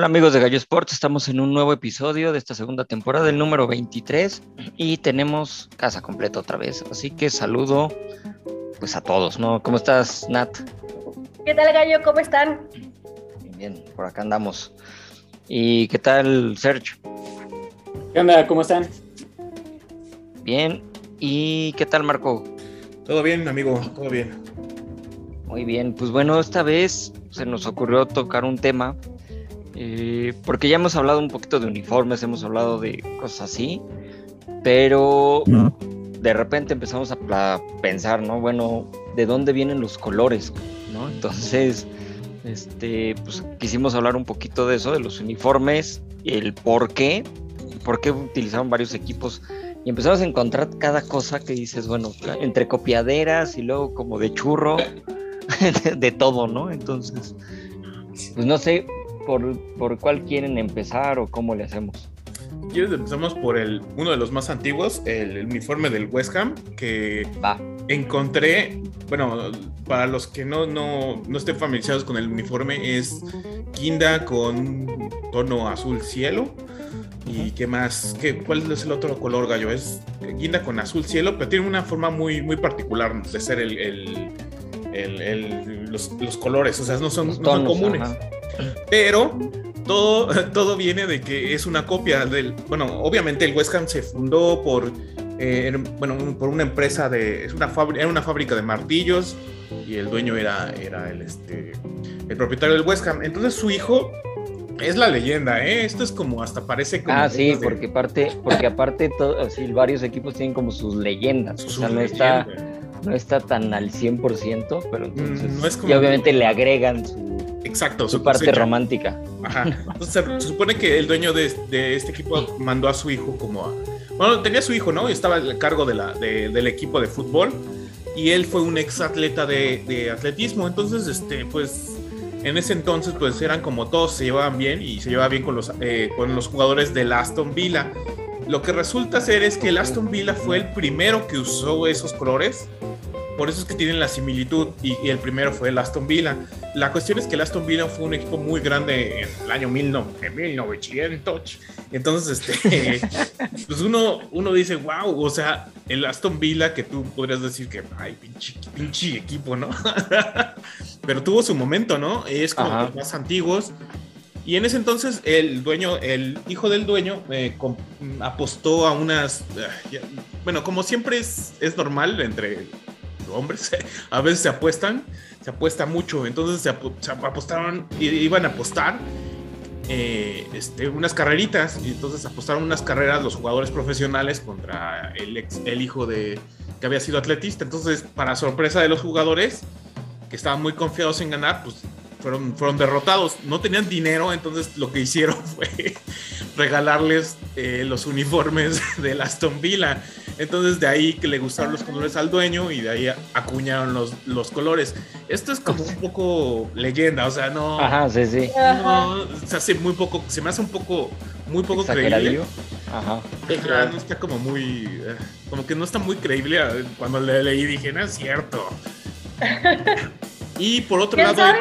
Hola amigos de Gallo Sports, estamos en un nuevo episodio de esta segunda temporada, el número 23, y tenemos casa completa otra vez, así que saludo pues a todos, ¿no? ¿Cómo estás, Nat? ¿Qué tal, Gallo? ¿Cómo están? Bien, bien, por acá andamos. ¿Y qué tal, Sergio? ¿Qué onda? ¿Cómo están? Bien, ¿y qué tal, Marco? Todo bien, amigo, todo bien. Muy bien, pues bueno, esta vez se nos ocurrió tocar un tema eh, porque ya hemos hablado un poquito de uniformes, hemos hablado de cosas así, pero de repente empezamos a, pensar, ¿no? Bueno, ¿de dónde vienen los colores? ¿no? Entonces, este, pues quisimos hablar un poquito de eso, de los uniformes, el por qué, por qué utilizaron varios equipos y empezamos a encontrar cada cosa que dices, bueno, entre copiaderas y luego como de churro, de, de todo, ¿no? Entonces, pues no sé, por, por cuál quieren empezar o cómo le hacemos. ¿Quieres empezamos por el, uno de los más antiguos, el, uniforme del West Ham, que encontré, bueno, para los que no, no, no estén familiarizados con el uniforme, es guinda con tono azul cielo. ¿Y qué más? ¿Qué, ¿Cuál es el otro color, gallo? Es guinda con azul cielo, pero tiene una forma muy, muy particular de ser el, el, los, los, colores, o sea, no son, no son comunes. Pero todo, todo viene de que es una copia del. Bueno, obviamente el West Ham se fundó por. Eh, bueno, por una empresa de. Es una era una fábrica de martillos y el dueño era, era el, este, el propietario del West Ham. Entonces su hijo es la leyenda, ¿eh? Esto es como hasta parece como. Ah, sí, porque, parte, porque aparte todo, varios equipos tienen como sus leyendas. o sea, no está, no está tan al 100%, pero mm, entonces. y obviamente le agregan su Exacto. Su, parte romántica. Ajá. Entonces se, supone que el dueño de, este equipo mandó a su hijo como a... Bueno, tenía su hijo, ¿no? Y estaba a cargo de la, del equipo de fútbol. Y él fue un ex atleta de, atletismo. Entonces, este, pues, en ese entonces, pues eran como todos se llevaban bien y se llevaba bien con los, eh, con los jugadores del Aston Villa. Lo que resulta ser es que el Aston Villa fue el primero que usó esos colores por eso es que tienen la similitud y, el primero fue el Aston Villa. La cuestión es que el Aston Villa fue un equipo muy grande en el año 1900. Entonces, este, pues uno, uno dice, wow, o sea, el Aston Villa que tú podrías decir que, ay, pinche, pinche equipo, ¿no? Pero tuvo su momento, ¿no? Es como los más antiguos. Y en ese entonces el dueño, el hijo del dueño, eh, apostó a unas, eh, bueno, como siempre es, es normal entre hombres, a veces se apuestan, se apuesta mucho, entonces se, apostaron, iban a apostar eh, este, unas carreritas, y entonces apostaron unas carreras los jugadores profesionales contra el, ex, el hijo de que había sido atletista, entonces para sorpresa de los jugadores, que estaban muy confiados en ganar, pues fueron, fueron derrotados. No tenían dinero, entonces lo que hicieron fue regalarles eh, los uniformes de Aston Villa. Entonces de ahí que le gustaron los colores al dueño y de ahí acuñaron los, los colores. Esto es como un poco leyenda, o sea, no... Ajá, sí, sí. No, se hace muy poco, se me hace un poco, muy poco creíble. Ajá. No está como muy, eh, como que no está muy creíble. Cuando le leí dije, no es cierto. Y por otro lado. Sabe,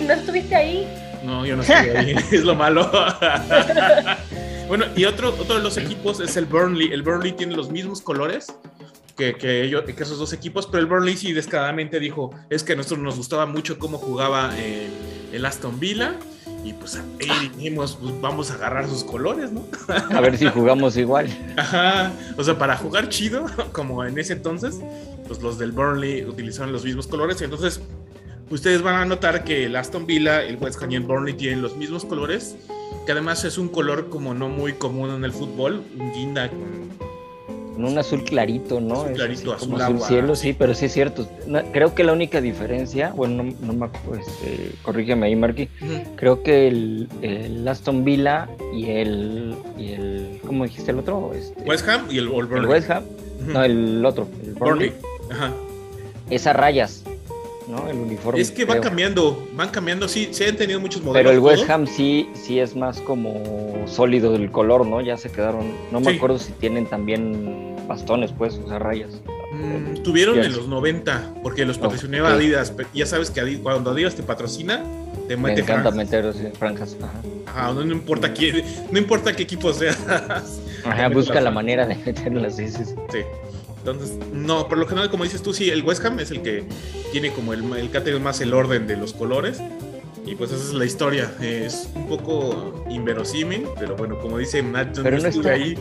¿No estuviste ahí? No, yo no estuve ahí. es lo malo. bueno, y otro, otro de los equipos es el Burnley. El Burnley tiene los mismos colores que, que, ellos, que esos dos equipos, pero el Burnley sí descaradamente dijo: es que a nosotros nos gustaba mucho cómo jugaba el Aston Villa Y pues ahí dijimos, pues vamos a agarrar sus colores, ¿no? A ver si jugamos igual. Ajá, o sea, para jugar chido, como en ese entonces, pues los del Burnley utilizaron los mismos colores. Y entonces, ustedes van a notar que el Aston Villa, el West Ham y el Burnley tienen los mismos colores, que además es un color como no muy común en el fútbol, un guinda con un azul clarito, ¿no? Azul Es clarito, así azul como azul cielo, sí, pero sí es cierto. No, creo que la única diferencia, bueno, no, no me acuerdo, este, corrígeme ahí, Marky. Creo que el, el Aston Villa y el, y el, ¿cómo dijiste el otro? Este, West Ham y el, el el Burnley. West Ham, Ujú. no, el otro, el Burnley, Burnley. Ajá. es a rayas, ¿no? El uniforme. Es que van creo. cambiando, van cambiando, sí, sí han tenido muchos modelos. Pero el West. Ham sí, sí es más como sólido del color, ¿no? Ya se quedaron. No me Sí. acuerdo si tienen también bastones, pues, o sea, rayas. Mm, tuvieron en los 90, porque los patrocinaba. Adidas. pero Ya sabes que Adi- cuando Adidas te patrocina, te Me mete encanta franjas. meter franjas. Ajá. Ajá, no, no importa quién, no importa qué equipo sea. Ajá, busca la manera de meterlas, sí, sí, sí. Entonces, no, por lo general, como dices tú, sí, el West Ham es el que tiene como el, el que ha tenido más el orden de los colores. Y pues esa es la historia. Es un poco inverosímil, pero bueno, como dice Matt, yo Pero no estuve ahí.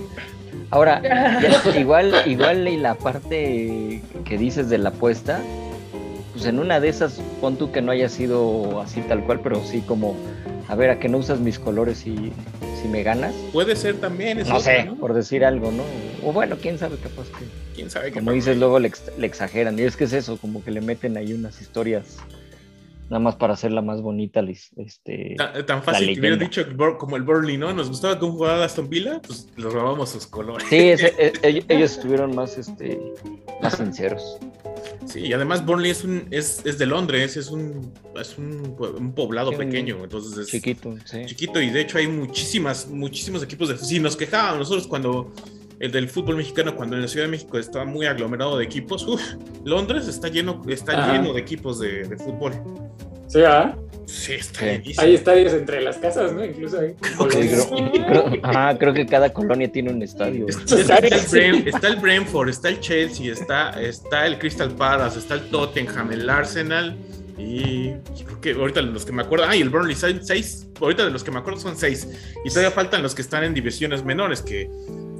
Ahora, ya- igual, igual y la parte que dices de la apuesta, pues en una de esas, pon tú que no haya sido así tal cual, pero sí como, a ver, a que no usas mis colores y si me ganas. Puede ser también. es No otra, sé, ¿no? por decir algo, ¿no? O bueno, quién sabe capaz que. Quién sabe Como dices, luego le, ex- le exageran. Y es que es eso, como que le meten ahí unas historias nada más para hacerla más bonita. Este, Tan, tan fácil que hubiera dicho como el Burnley, ¿no? Nos gustaba cómo jugaba Aston Villa, pues les robamos sus colores. sí, ese- e- ellos, ellos estuvieron más, este, más sinceros. Sí, y además Burnley es un es, es de Londres, es un es un, poblado Sí, pequeño, entonces es Chiquito, sí. chiquito y de hecho hay muchísimas muchísimos equipos de sí nos quejábamos nosotros cuando el del fútbol mexicano cuando en la Ciudad de México estaba muy aglomerado de equipos, uf, Londres está lleno está Ajá. lleno de equipos de, de fútbol. Sí, ¿verdad? Sí, está Sí. Hay estadios entre las casas, ¿no? Incluso hay. Sí, creo, creo- ajá, creo que cada colonia tiene un estadio. Está, está el. Brem- está el Brentford, está el Chelsea, está, está el Crystal Palace, está el Tottenham, el Arsenal y creo que ahorita los que me acuerdo, ah, y el Burnley, seis, ahorita de los que me acuerdo son seis y todavía faltan los que están en divisiones menores que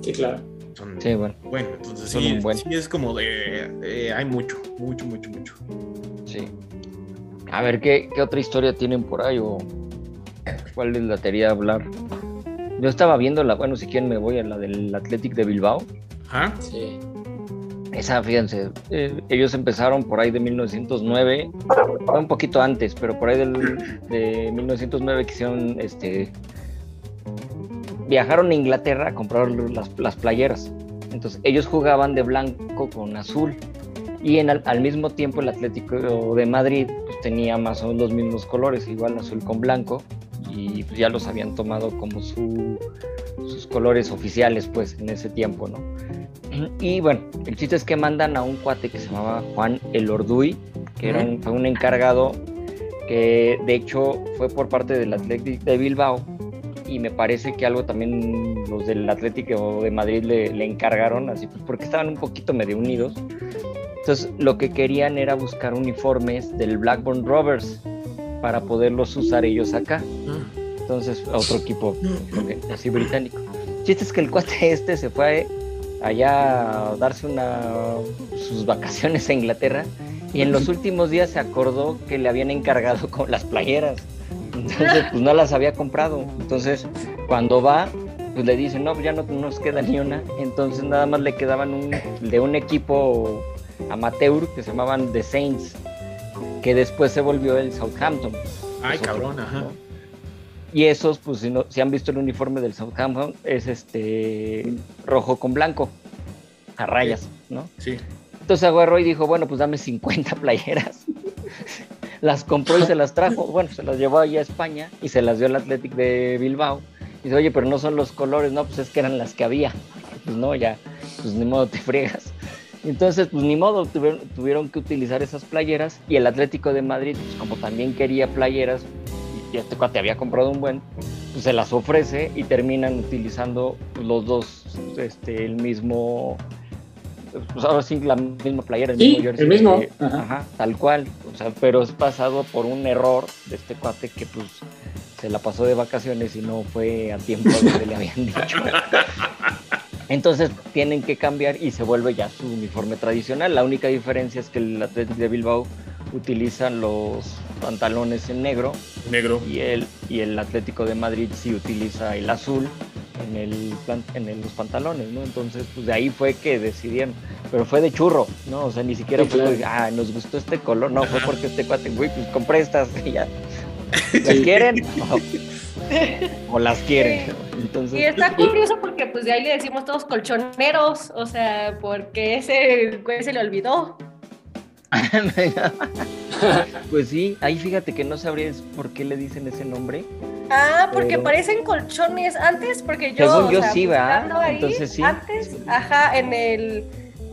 Sí, claro. son, Sí, bueno, bueno, entonces buen. sí es como de, eh, hay mucho, mucho, mucho, mucho. sí. A ver, ¿qué, qué otra historia tienen por ahí? ¿O cuál les latería hablar? Yo estaba viendo la, bueno, si quieren me voy a la del Athletic de Bilbao. Ajá, Sí. Esa, fíjense, eh, ellos empezaron por ahí de 1909, fue un poquito antes, pero por ahí del, de 1909 quisieron, este, viajaron a Inglaterra a comprar las, las playeras. Entonces ellos jugaban de blanco con azul y en, al, al mismo tiempo el Atlético de Madrid pues, tenía más o menos los mismos colores, igual azul con blanco y pues, ya los habían tomado como su, sus colores oficiales pues en ese tiempo, ¿no? Y bueno, el chiste es que mandan a un cuate que se llamaba Juan El Orduy, que era un, fue un encargado que de hecho fue por parte del Atlético de Bilbao y me parece que algo también los del Atlético de Madrid le, le encargaron, así pues porque estaban un poquito medio unidos. Entonces lo que querían era buscar uniformes del Blackburn Rovers para poderlos usar ellos acá. Entonces, a otro equipo así británico. Chiste es que el cuate este se fue allá a darse una, sus vacaciones a Inglaterra y en los últimos días se acordó que le habían encargado con las playeras. Entonces, pues no las había comprado. Entonces, cuando va, pues le dicen, no, pues ya no nos queda ni una. Entonces, nada más le quedaban un, de un equipo amateur que se llamaban The Saints, que después se volvió el Southampton. ay otro, cabrón, ajá. ¿no? Y esos, pues si, no, si han visto el uniforme del Southampton, es este rojo con blanco, a rayas, ¿no? Sí. Entonces agarró y dijo, bueno, pues dame 50 playeras. las compró y se las trajo. Bueno, se las llevó allá a España y se las dio al Athletic de Bilbao. Y dice, oye, pero no son los colores, no, pues es que eran las que había. Pues no, ya, pues ni modo te friegas. Entonces, pues ni modo, tuvieron, tuvieron que utilizar esas playeras y el Atlético de Madrid, pues como también quería playeras y este cuate había comprado un buen, pues se las ofrece y terminan utilizando los dos este, el mismo, pues ahora sí la misma playera, el Sí, mismo jersey. el mismo, que- ajá. ajá, tal cual, o sea, pero es pasado por un error de este cuate que pues se la pasó de vacaciones y no fue a tiempo a donde le habían dicho. Entonces tienen que cambiar y se vuelve ya su uniforme tradicional. La única diferencia es que el Athletic de Bilbao utiliza los pantalones en negro Negro. y el, y el Atlético de Madrid sí utiliza el azul en, el, plan- en el- los pantalones, ¿no? Entonces, pues de ahí fue que decidieron, pero fue de churro, ¿no? O sea, ni siquiera Sí, fue, claro. ah, nos gustó este color, no, fue porque este cuate, güey, pues compré estas y ya. ¿Las quieren? O, o las quieren. Entonces, Y está curioso porque pues de ahí le decimos todos colchoneros, o sea, porque ese güey se le olvidó. pues sí, ahí fíjate que no sabrías por qué le dicen ese nombre. Ah, porque Pero- parecen colchones antes, porque yo, Según yo sea, sí, ¿verdad? ahí, Entonces sí. Antes, ajá, en el,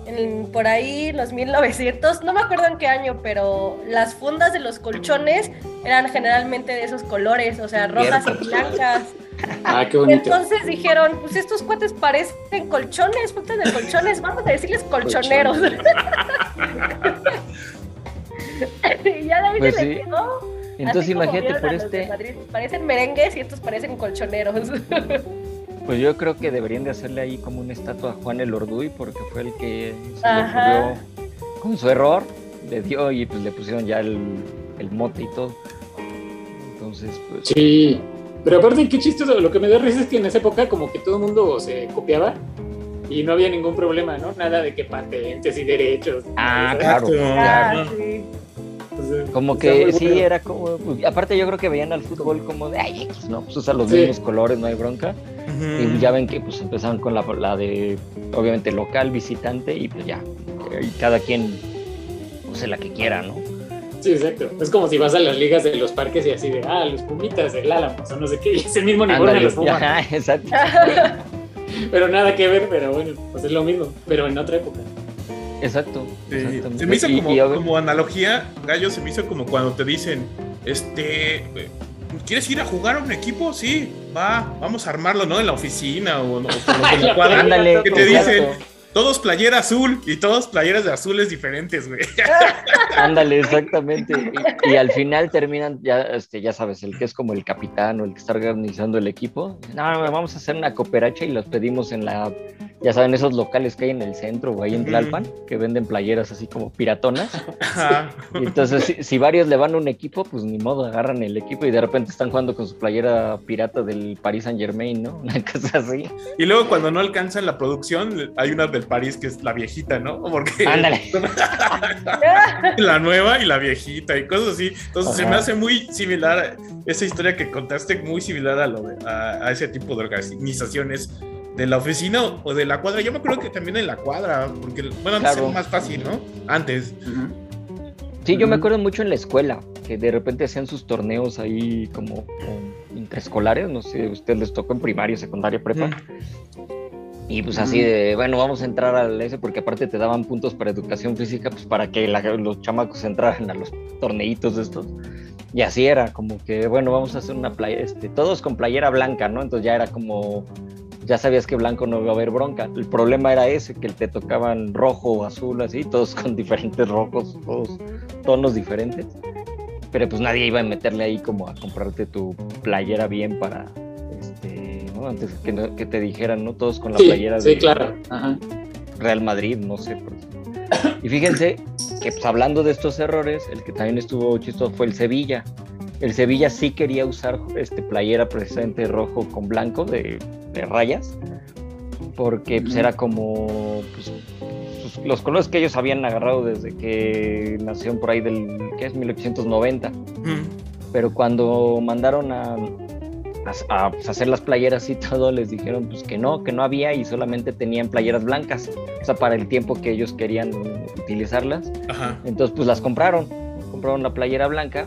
en- por ahí, los 1900, no me acuerdo en qué año, pero las fundas de los colchones eran generalmente de esos colores, o sea, rojas y blancas. Ah, qué bonito. Entonces dijeron, pues estos cuates parecen colchones, fundas de colchones, vamos a decirles colchoneros. y ya ahí Pues se sí. le quedó. Entonces imagínate por este, Madrid, parecen merengues y estos parecen colchoneros. pues yo creo que deberían de hacerle ahí como una estatua a Juan el Orduy porque fue el que se le ocurrió con su error, le dio y pues le pusieron ya el, el mote y todo. Entonces, pues Sí. Pero aparte, qué chistoso. Lo que me da risa es que en esa época, como que todo el mundo se copiaba y no había ningún problema, ¿no? Nada de que patentes y derechos. Ah, claro. Ah, claro. sí. Como está que sí, bueno. era como. pues, aparte, yo creo que veían al fútbol como de. Ay, X, ¿no? Pues usa los Sí. mismos colores, no hay bronca. Y ya ven que pues empezaron con la, la de. Obviamente local, visitante, y pues ya. Y cada quien use la que quiera, ¿no? Sí, exacto. Es como si vas a las ligas de los parques y así de, ah, los pumitas del Álamos o no sé qué, y es el mismo uniforme de los Pumas. ajá, exacto. Pero nada que ver, pero bueno, pues es lo mismo, pero en otra época. Exacto. Se me hizo Y- como, y obvio- como analogía, Gallo, se me hizo como cuando te dicen, este, ¿quieres ir a jugar a un equipo? Sí, va, vamos a armarlo, ¿no? En la oficina o, o de la cuadra. Ándale, que te exacto. dicen, todos playera azul y todos playeras de azules diferentes, güey. Ándale, exactamente. Y, y al final terminan, ya, este, ya sabes, el que es como el capitán o el que está organizando el equipo. No, no, vamos a hacer una cooperacha y los pedimos en la, ya saben, esos locales que hay en el centro o ahí en. Tlalpan, que venden playeras así como piratonas. Y entonces, si, si varios le van a un equipo, pues ni modo, agarran el equipo y de repente están jugando con su playera pirata del Paris Saint Germain, ¿no? Una cosa así. Y luego cuando no alcanzan la producción, hay una del París que es la viejita, ¿no? Porque Ándale. la nueva y la viejita y cosas así. Entonces se me hace muy similar, esa historia que contaste, muy similar a, lo de- a, a ese tipo de organizaciones de la oficina o- de la cuadra. Yo me acuerdo que también en la cuadra, porque, bueno, antes Claro. era más fácil, ¿no? Antes. Sí, yo me acuerdo mucho en la escuela, que de repente hacían sus torneos ahí como, como intraescolares, no sé, a ustedes les tocó en primaria, secundaria, prepa. Y pues así de, bueno, vamos a entrar al ese, porque aparte te daban puntos para educación física, pues para que la- los chamacos entraran a los torneitos estos. Y así era, como que, bueno, vamos a hacer una playa, este, todos con playera blanca, ¿no? Entonces ya era como, ya sabías que blanco no iba a haber bronca. El problema era ese, que te tocaban rojo o azul, así, todos con diferentes rojos, todos tonos diferentes. Pero pues nadie iba a meterle ahí como a comprarte tu playera bien para, este, ¿no? Antes que, no- que te dijeran, ¿no? Todos con la Sí, playera sí, de claro. Ajá. Real Madrid, no sé. por- Y fíjense que pues hablando de estos errores, el que también estuvo chistoso fue el Sevilla. El Sevilla sí quería usar este playera precisamente rojo con blanco de, de rayas, porque pues, era como pues, sus- los colores que ellos habían agarrado desde que nacieron por ahí del ¿qué es 1890 Ujú. pero cuando mandaron a, a- a, pues, hacer las playeras y todo, les dijeron pues que no, que no había y solamente tenían playeras blancas, o sea, para el tiempo que ellos querían utilizarlas. Ajá. Entonces pues las compraron, compraron la playera blanca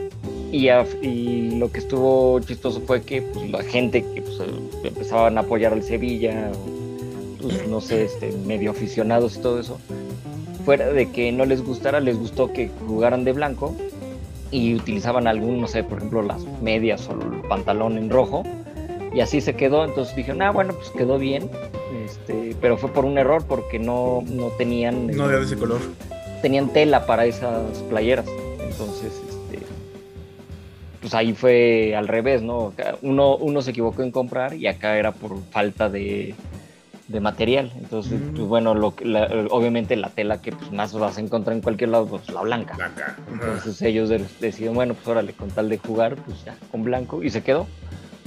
y, a- y lo que estuvo chistoso fue que pues, la gente que pues, empezaban a apoyar al Sevilla, pues, no sé, este, medio aficionados y todo eso, fuera de que no les gustara, les gustó que jugaran de blanco y utilizaban algún, no sé, por ejemplo, las medias o el pantalón en rojo. Y así se quedó, entonces dijeron, ah, bueno, pues quedó bien, este, pero fue por un error porque no, no tenían No de ese color. tenían tela para esas playeras. Entonces, pues ahí fue al revés, ¿no? Uno, uno se equivocó en comprar y acá era por falta de, de material. Entonces, Mm. pues bueno, lo, la- obviamente la tela que pues, más vas a encontrar en cualquier lado, pues la blanca. Entonces ellos de- decidieron, bueno, pues órale, con tal de jugar, pues ya, con blanco, y se quedó.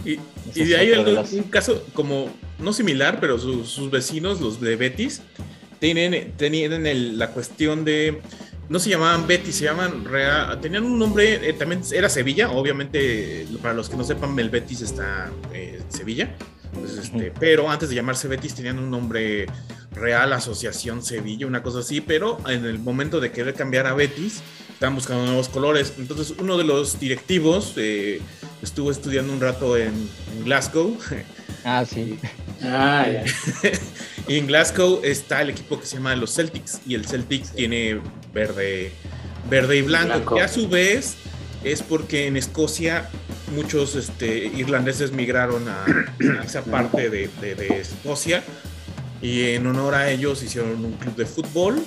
Y, y de ahí de las- un caso como, no similar, pero sus, sus vecinos, los de Betis, tienen, tenían el- la cuestión de, no se llamaban Betis, se llaman, Real- tenían un nombre, eh, también era Sevilla, obviamente, para los que no sepan, el Betis está eh, en Sevilla, pues, este, pero antes de llamarse Betis tenían un nombre Real Asociación Sevilla, una cosa así, pero en el momento de querer cambiar a Betis, estaban buscando nuevos colores. Entonces, uno de los directivos eh, estuvo estudiando un rato en, en Glasgow. Ah, sí. Ah, ya. y en Glasgow está el equipo que se llama los Celtics. Y el Celtics tiene verde, verde y blanco, Blanco. Que a su vez es porque en Escocia muchos este, irlandeses migraron a, a esa parte de, de- de Escocia. Y en honor a ellos hicieron un club de fútbol.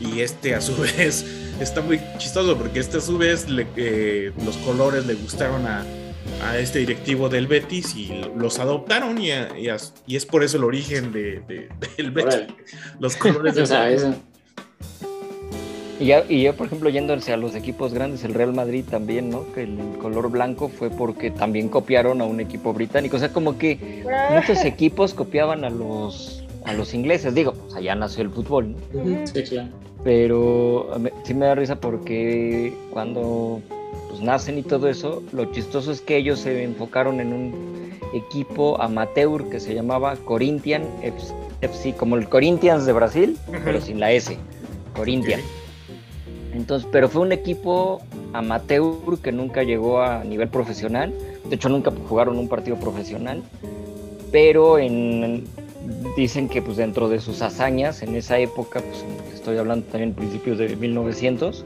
Y este a su vez está muy chistoso porque este a su vez le- eh, los colores le gustaron a, a este directivo del Betis y los adoptaron y, a- y a- y es por eso el origen de, de- del Betis. Los colores sea, eso. Y ya, y ya, por ejemplo, yéndose a los equipos grandes, el Real Madrid también, ¿no? Que el color blanco fue porque también copiaron a un equipo británico. O sea, como que muchos equipos copiaban a los, a los ingleses. Digo, pues allá nació el fútbol, ¿no? Sí, claro. Pero sí me da risa porque cuando pues, nacen y todo eso, lo chistoso es que ellos se enfocaron en un equipo amateur que se llamaba Corinthian FC, como el Corinthians de Brasil, pero sin la S, Corinthian. Entonces, pero fue un equipo amateur que nunca llegó a nivel profesional. De hecho, nunca jugaron un partido profesional. Pero en, dicen que pues dentro de sus hazañas en esa época, pues estoy hablando también principios de 1900,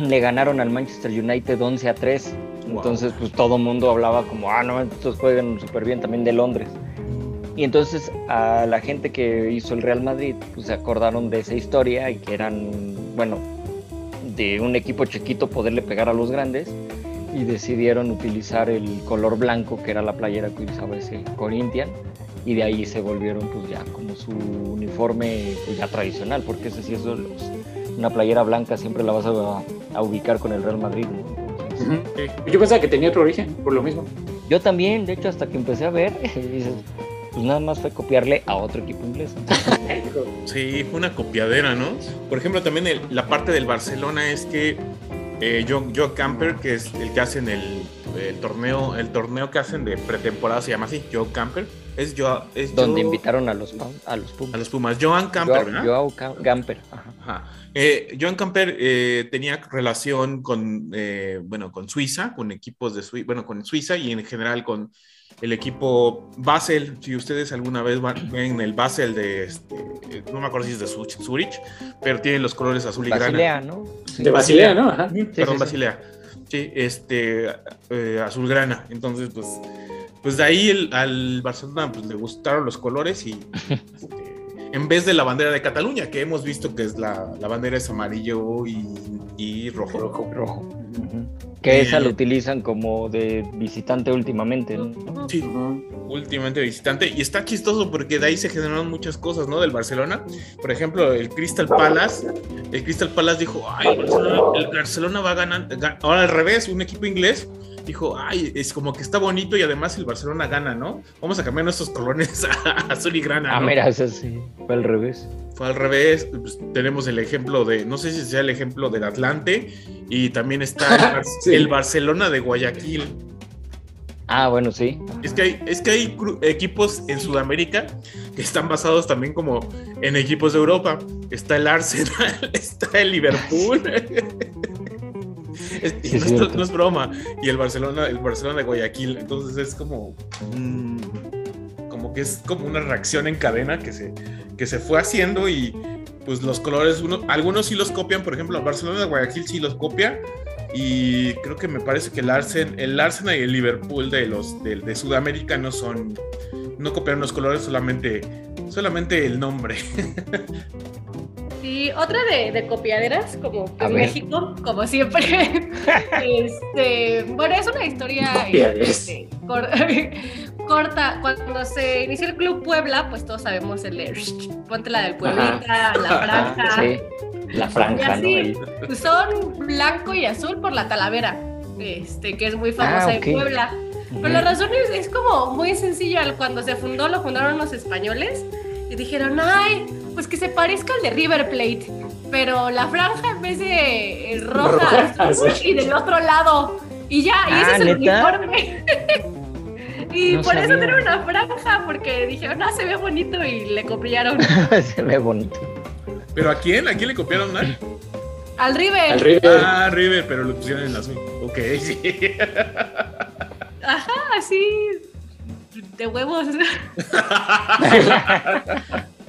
le ganaron al Manchester United 11 a 3. Wow. Entonces, pues todo el mundo hablaba como, ah, no, estos juegan súper bien también de Londres. Y entonces a la gente que hizo el Real Madrid, pues se acordaron de esa historia y que eran, bueno, de un equipo chiquito poderle pegar a los grandes y decidieron utilizar el color blanco que era la playera que utilizaba ese Corinthian y de ahí se volvieron pues ya como su uniforme pues, ya tradicional porque ese sí es los- una playera blanca siempre la vas a, a ubicar con el Real Madrid ¿no? Entonces, Ujú. Yo pensaba que tenía otro origen, por lo mismo. yo también de hecho hasta que empecé a ver dices pues nada más fue copiarle a otro equipo inglés Sí, fue una copiadera, ¿no? Por ejemplo, también el- la parte del Barcelona es que eh, Joe, Joe Camper, que es el que hacen el, el torneo, el torneo que hacen de pretemporada se llama así, Joe Camper. Es Joe, es donde invitaron a los a los a Pumas los Pumas. Joan Camper, Joao- ¿verdad? Joao Cam- Gamper ajá. Ajá. Eh, Joan Camper eh, tenía relación con, eh, bueno, con Suiza, con equipos de Suiza, bueno, con Suiza y en general con el equipo Basel. Si ustedes alguna vez van- ven el Basel de, este, eh, no me acuerdo si es de Zu- Zurich, pero tiene los colores azul y grana. Basilea no Sí. De Basilea, ¿no? Ajá. Perdón, sí, sí. Basilea. Sí, este, eh, azul grana. Entonces, pues, pues de ahí el- al Barcelona pues, le gustaron los colores y este, en vez de la bandera de Cataluña, que hemos visto que es la, la bandera es amarillo y, y rojo. Rojo. rojo que esa lo utilizan como de visitante últimamente ¿no? Sí, últimamente visitante. Y está chistoso porque de ahí se generaron muchas cosas, ¿no? Del Barcelona. Por ejemplo, el Crystal Palace. El Crystal Palace dijo, ay, el Barcelona, el Barcelona va a ganar. ga- Ahora al revés, un equipo inglés dijo, ay, es como que está bonito y además el Barcelona gana, ¿no? Vamos a cambiar nuestros colores a azul y grana. ah ¿no? mira ese sí fue al revés Fue al revés. Pues, tenemos el ejemplo de, no sé si sea el ejemplo del Atlante y también está el, Bar- Sí. el Barcelona de Guayaquil. ah bueno sí Es que hay, es que hay equipos en Sudamérica que están basados también como en equipos de Europa. Está el Arsenal, está el Liverpool. Es- y Sí, no, es no es broma. Y el Barcelona, el Barcelona de Guayaquil. Entonces es como. mm, como que es como una reacción en cadena que se, que se fue haciendo y pues los colores, uno, algunos sí los copian, por ejemplo, el Barcelona de Guayaquil sí los copia y creo que me parece que el, Arsen, el Arsenal y el Liverpool de los de, de Sudamérica no son, no copiaron los colores, solamente, solamente el nombre. Y otra de, de copiaderas, como en México, como siempre. este, bueno, es una historia este, corta. Cuando se inició el Club Puebla, pues todos sabemos el de ponte la del Pueblita, la franja. Sí, la franja, ¿no? Pues son blanco y azul por la talavera, este, que es muy famosa ah, en Puebla. Pero la razón es, es como muy sencilla. Cuando se fundó, lo fundaron los españoles y dijeron, ay, pues que se parezca al de River Plate, pero la franja en vez de eh, roja, y del otro lado. Y ya, y ese ah, es el uniforme. y por eso tiene una franja, porque dijeron, ah, se ve bonito y le copiaron. se ve bonito. ¿Pero a quién? ¿A quién le copiaron? ¿Al, al River. Al River. Ah, River, pero lo pusieron en azul. Ok, sí. Ajá, así de huevos.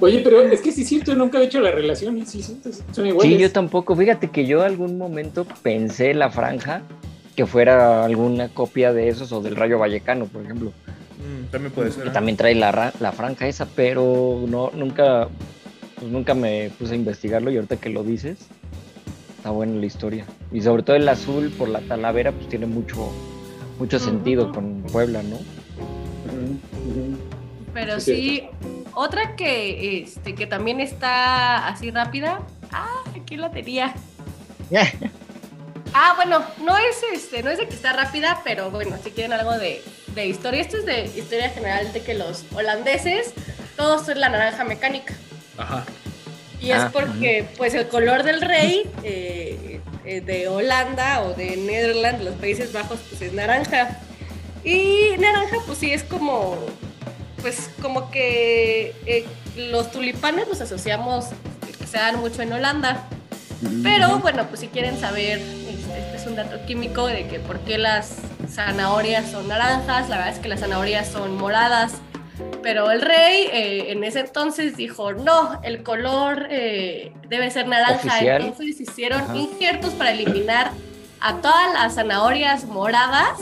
Oye, pero es que sí siento, nunca he hecho la relación, sí, son iguales. Sí, yo tampoco. Fíjate que yo algún momento pensé la franja que fuera alguna copia de esos o del Rayo Vallecano, por ejemplo. Mm, también puede ser. Que ¿eh? también trae la, la franja esa, pero no, nunca, pues nunca me puse a investigarlo y ahorita que lo dices, está buena la historia. Y sobre todo el azul por la talavera, pues tiene mucho, mucho sentido con Puebla, ¿no? Pero sí, otra que, este, que también está así rápida. Ah, aquí la tenía. ah, bueno, no es este, no es de que está rápida, pero bueno, si quieren algo de, historia, esto es de historia general de que los holandeses todos son la naranja mecánica. Ajá. Y es ah, porque, pues, el color del rey eh, eh, de Holanda o de Netherlands, los Países Bajos, pues es naranja. Y naranja, pues sí, es como, pues como que eh, los tulipanes los asociamos, que se dan mucho en Holanda. Pero bueno, pues si quieren saber, este, es un dato químico de que por qué las zanahorias son naranjas, la verdad es que las zanahorias son moradas. Pero el rey eh, en ese entonces dijo, no, el color eh, debe ser naranja. Entonces hicieron injertos para eliminar a todas las zanahorias moradas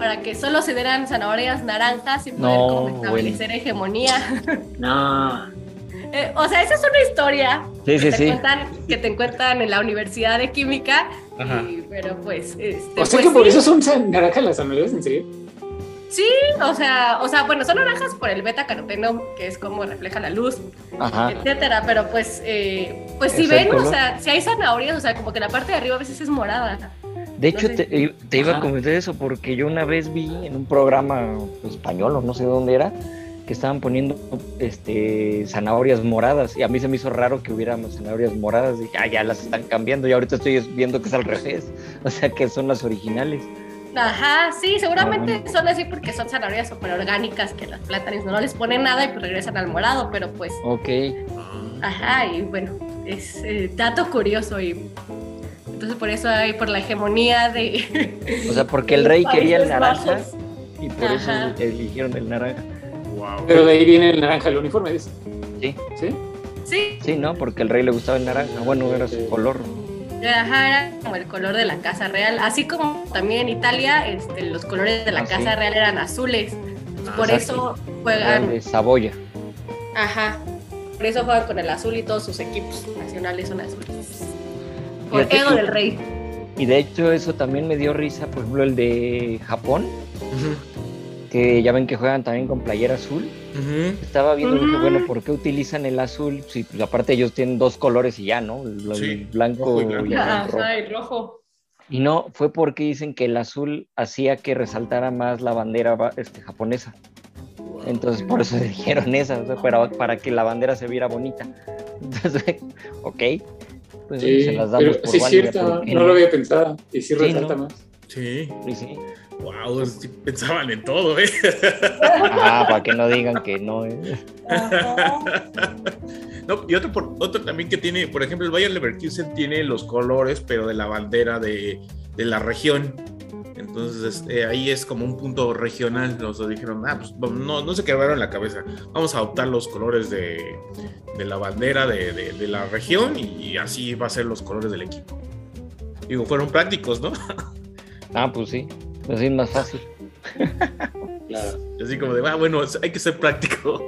para que solo se dieran zanahorias naranjas y poder como establecer hegemonía. No. Eh, o sea, esa es una historia sí, sí, que, te sí. Cuentan, que te encuentran en la Universidad de Química. Y, pero pues. Este, o sea pues que por eso son naranjas las zanahorias, ¿en serio? Sí, o sea, o sea, bueno, son naranjas por el beta caroteno, que es como refleja la luz, Ajá. etcétera. Pero pues, eh, pues si ven, o sea, si hay zanahorias, o sea, como que la parte de arriba a veces es morada. De hecho, te, iba a comentar eso porque yo una vez vi en un programa español o no sé dónde era que estaban poniendo este zanahorias moradas y a mí se me hizo raro que hubiera zanahorias moradas. Dije, ah, ya las están cambiando y ahorita estoy viendo que es al revés, o sea que son las originales. Ajá, sí, seguramente son así porque son zanahorias super orgánicas que las plátanos no les ponen nada y pues regresan al morado, pero pues. Ok. Ajá, y bueno, es eh, dato curioso y entonces por eso hay por la hegemonía de... O sea, porque el rey quería el naranja y por eso eligieron el naranja. Pero de ahí viene el naranja el uniforme, ¿sí? Sí. ¿Sí? Sí, ¿no? Porque el rey le gustaba el naranja. Bueno, era su color. Ajá, era como el color de la Casa Real. Así como también en Italia, este, los colores de la ah, Casa Real eran azules. Ah, por eso juegan... De Saboya. Ajá. Por eso juegan con el azul y todos sus equipos nacionales son azules. Por ego del rey. Y de hecho eso también me dio risa, por ejemplo, el de Japón, que ya ven que juegan también con playera azul. Estaba viendo, bueno, ¿por qué utilizan el azul? Sí, pues aparte ellos tienen dos colores y ya, ¿no? El, blanco, y, el rojo. Y no, fue porque dicen que el azul hacía que resaltara más la bandera este, japonesa. Entonces por eso dijeron esa, para, para que la bandera se viera bonita. Entonces, ok, pues sí, se las damos pero sí es cierto, no, lo había pensado y sí, resalta más. Sí. Sí, sí. Wow, pensaban en todo, ¿eh? Ah, para que no digan que no. ¿eh? no, y otro, por, otro también que tiene, por ejemplo, el Bayern Leverkusen tiene los colores, pero de la bandera de, de la región. Entonces eh, ahí es como un punto regional. Nos dijeron, ah, pues no, no se quedaron en la cabeza. Vamos a adoptar los colores de, la bandera de, la región y, así va a ser los colores del equipo. Digo, fueron prácticos, ¿no? Ah, pues sí. Así es más fácil. Así como de, ah, bueno, hay que ser práctico.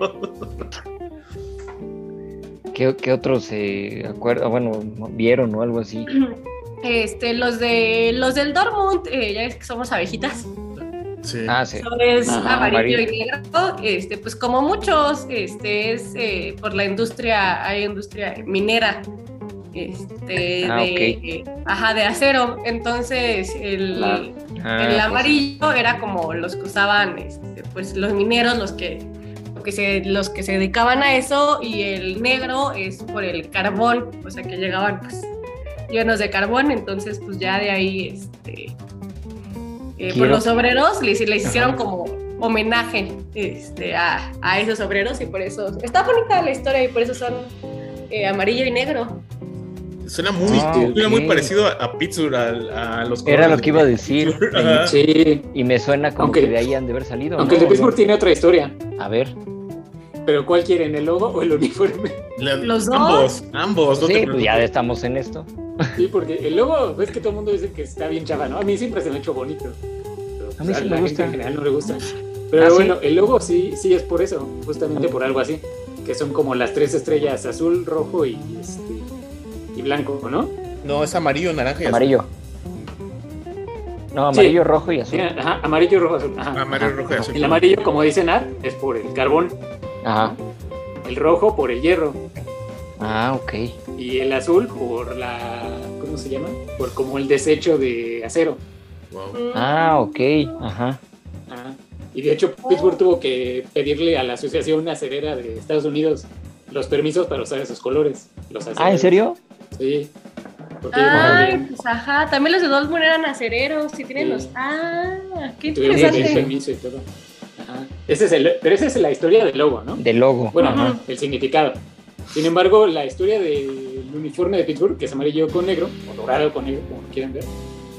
¿Qué, qué otros se acuerdan? Bueno, vieron o algo así. Este, los de los del Dortmund, eh, ya ves que somos abejitas. Sí. Ah, sí. Eso es Ajá, amarillo amarillo. y negro. Este, pues como muchos, este es eh, por la industria, hay industria minera. Este, Ah, de, ajá, de acero. Entonces, el, Claro. Ah, el pues, amarillo era como los que usaban, este, pues los mineros, los que, lo que se, los que se dedicaban a eso, y el negro es por el carbón, o sea que llegaban pues llenos de carbón, entonces pues ya de ahí, este, eh, por Quiero- los obreros les, les hicieron Ajá. como homenaje este, a, a esos obreros y por eso está bonita la historia y por eso son eh, amarillo y negro. Suena muy, Ah, suena muy parecido a, Pittsburgh, a, a los Era lo que iba a decir. Sí, Y me suena como Aunque- que de ahí han de haber salido. aunque el de Pittsburgh tiene otra historia. A ver. Pero ¿cuál quieren, el logo o el uniforme? La- Los dos. Ambos, ambos. no Sí, pues ya estamos en esto. Sí, porque el logo, ves que todo el mundo dice que está bien chava, ¿no? A mí siempre se me ha hecho bonito. Pero, pues, A mí sí me la gente gusta. En general no le gusta. Pero ¿Ah, sí? bueno, el logo sí, sí es por eso, justamente por algo así. Que son como las tres estrellas, azul, rojo y, este, y blanco, ¿no? No, es amarillo, naranja y azul. Amarillo. No, amarillo, rojo y azul. Ajá, amarillo, rojo, azul. Ajá. Amarillo, rojo y azul. El amarillo, como dice Nat, es por el carbón. Ajá. El rojo por el hierro. Ah, ok. Y el azul por la. ¿Cómo se llama? Por como el desecho de acero. Wow. Ah, ok. Ajá. Ajá. Y de hecho, Pittsburgh tuvo que pedirle a la Asociación Acerera de Estados Unidos los permisos para usar esos colores. Los Ah, ¿en serio? Sí. Ay, pues ajá, también los de Dortmund eran acereros, y tienen Sí. los... Ah, qué interesante. permiso y todo. Ajá. Ese es el, pero esa es la historia del logo, ¿no? De logo. Bueno, Ajá. el significado. Sin embargo, la historia del uniforme de Pittsburgh, que es amarillo con negro, o dorado con negro, como quieran ver,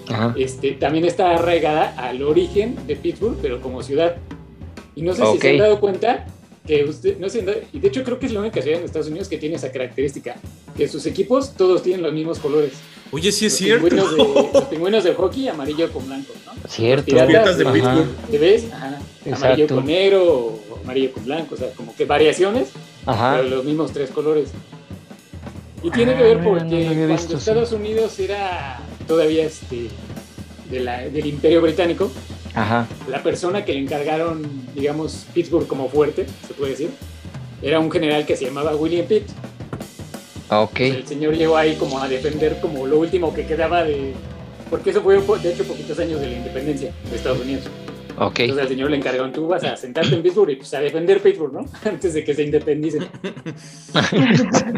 Ajá. este, también está arraigada al origen de Pittsburgh, pero como ciudad. Y no sé si Ok. se han dado cuenta que usted, no dado- y de hecho creo que es la única ciudad en Estados Unidos que tiene esa característica, que sus equipos todos tienen los mismos colores. Oye, sí es los cierto. Pingüinos de, los pingüinos de hockey amarillo con blanco, ¿no? Cierto. Los Piratas de. Pittsburgh. ¿Te ves? Ajá. Amarillo con negro o amarillo con blanco, o sea, como que variaciones, Ajá. pero los mismos tres colores. Y tiene Ah, que ver no, no porque había cuando visto, sí. Estados Unidos era todavía este, de la- del Imperio Británico, Ajá. la persona que le encargaron, digamos, Pittsburgh como fuerte, se puede decir, era un general que se llamaba William Pitt. Ok. El señor llegó ahí como a defender como lo último que quedaba de... Porque eso fue, de hecho, poquitos años de la independencia de Estados Unidos. Ok. Entonces al señor le encargaron, tú vas a sentarte en Pittsburgh y pues a defender Pittsburgh, ¿no? Antes de que se independicen.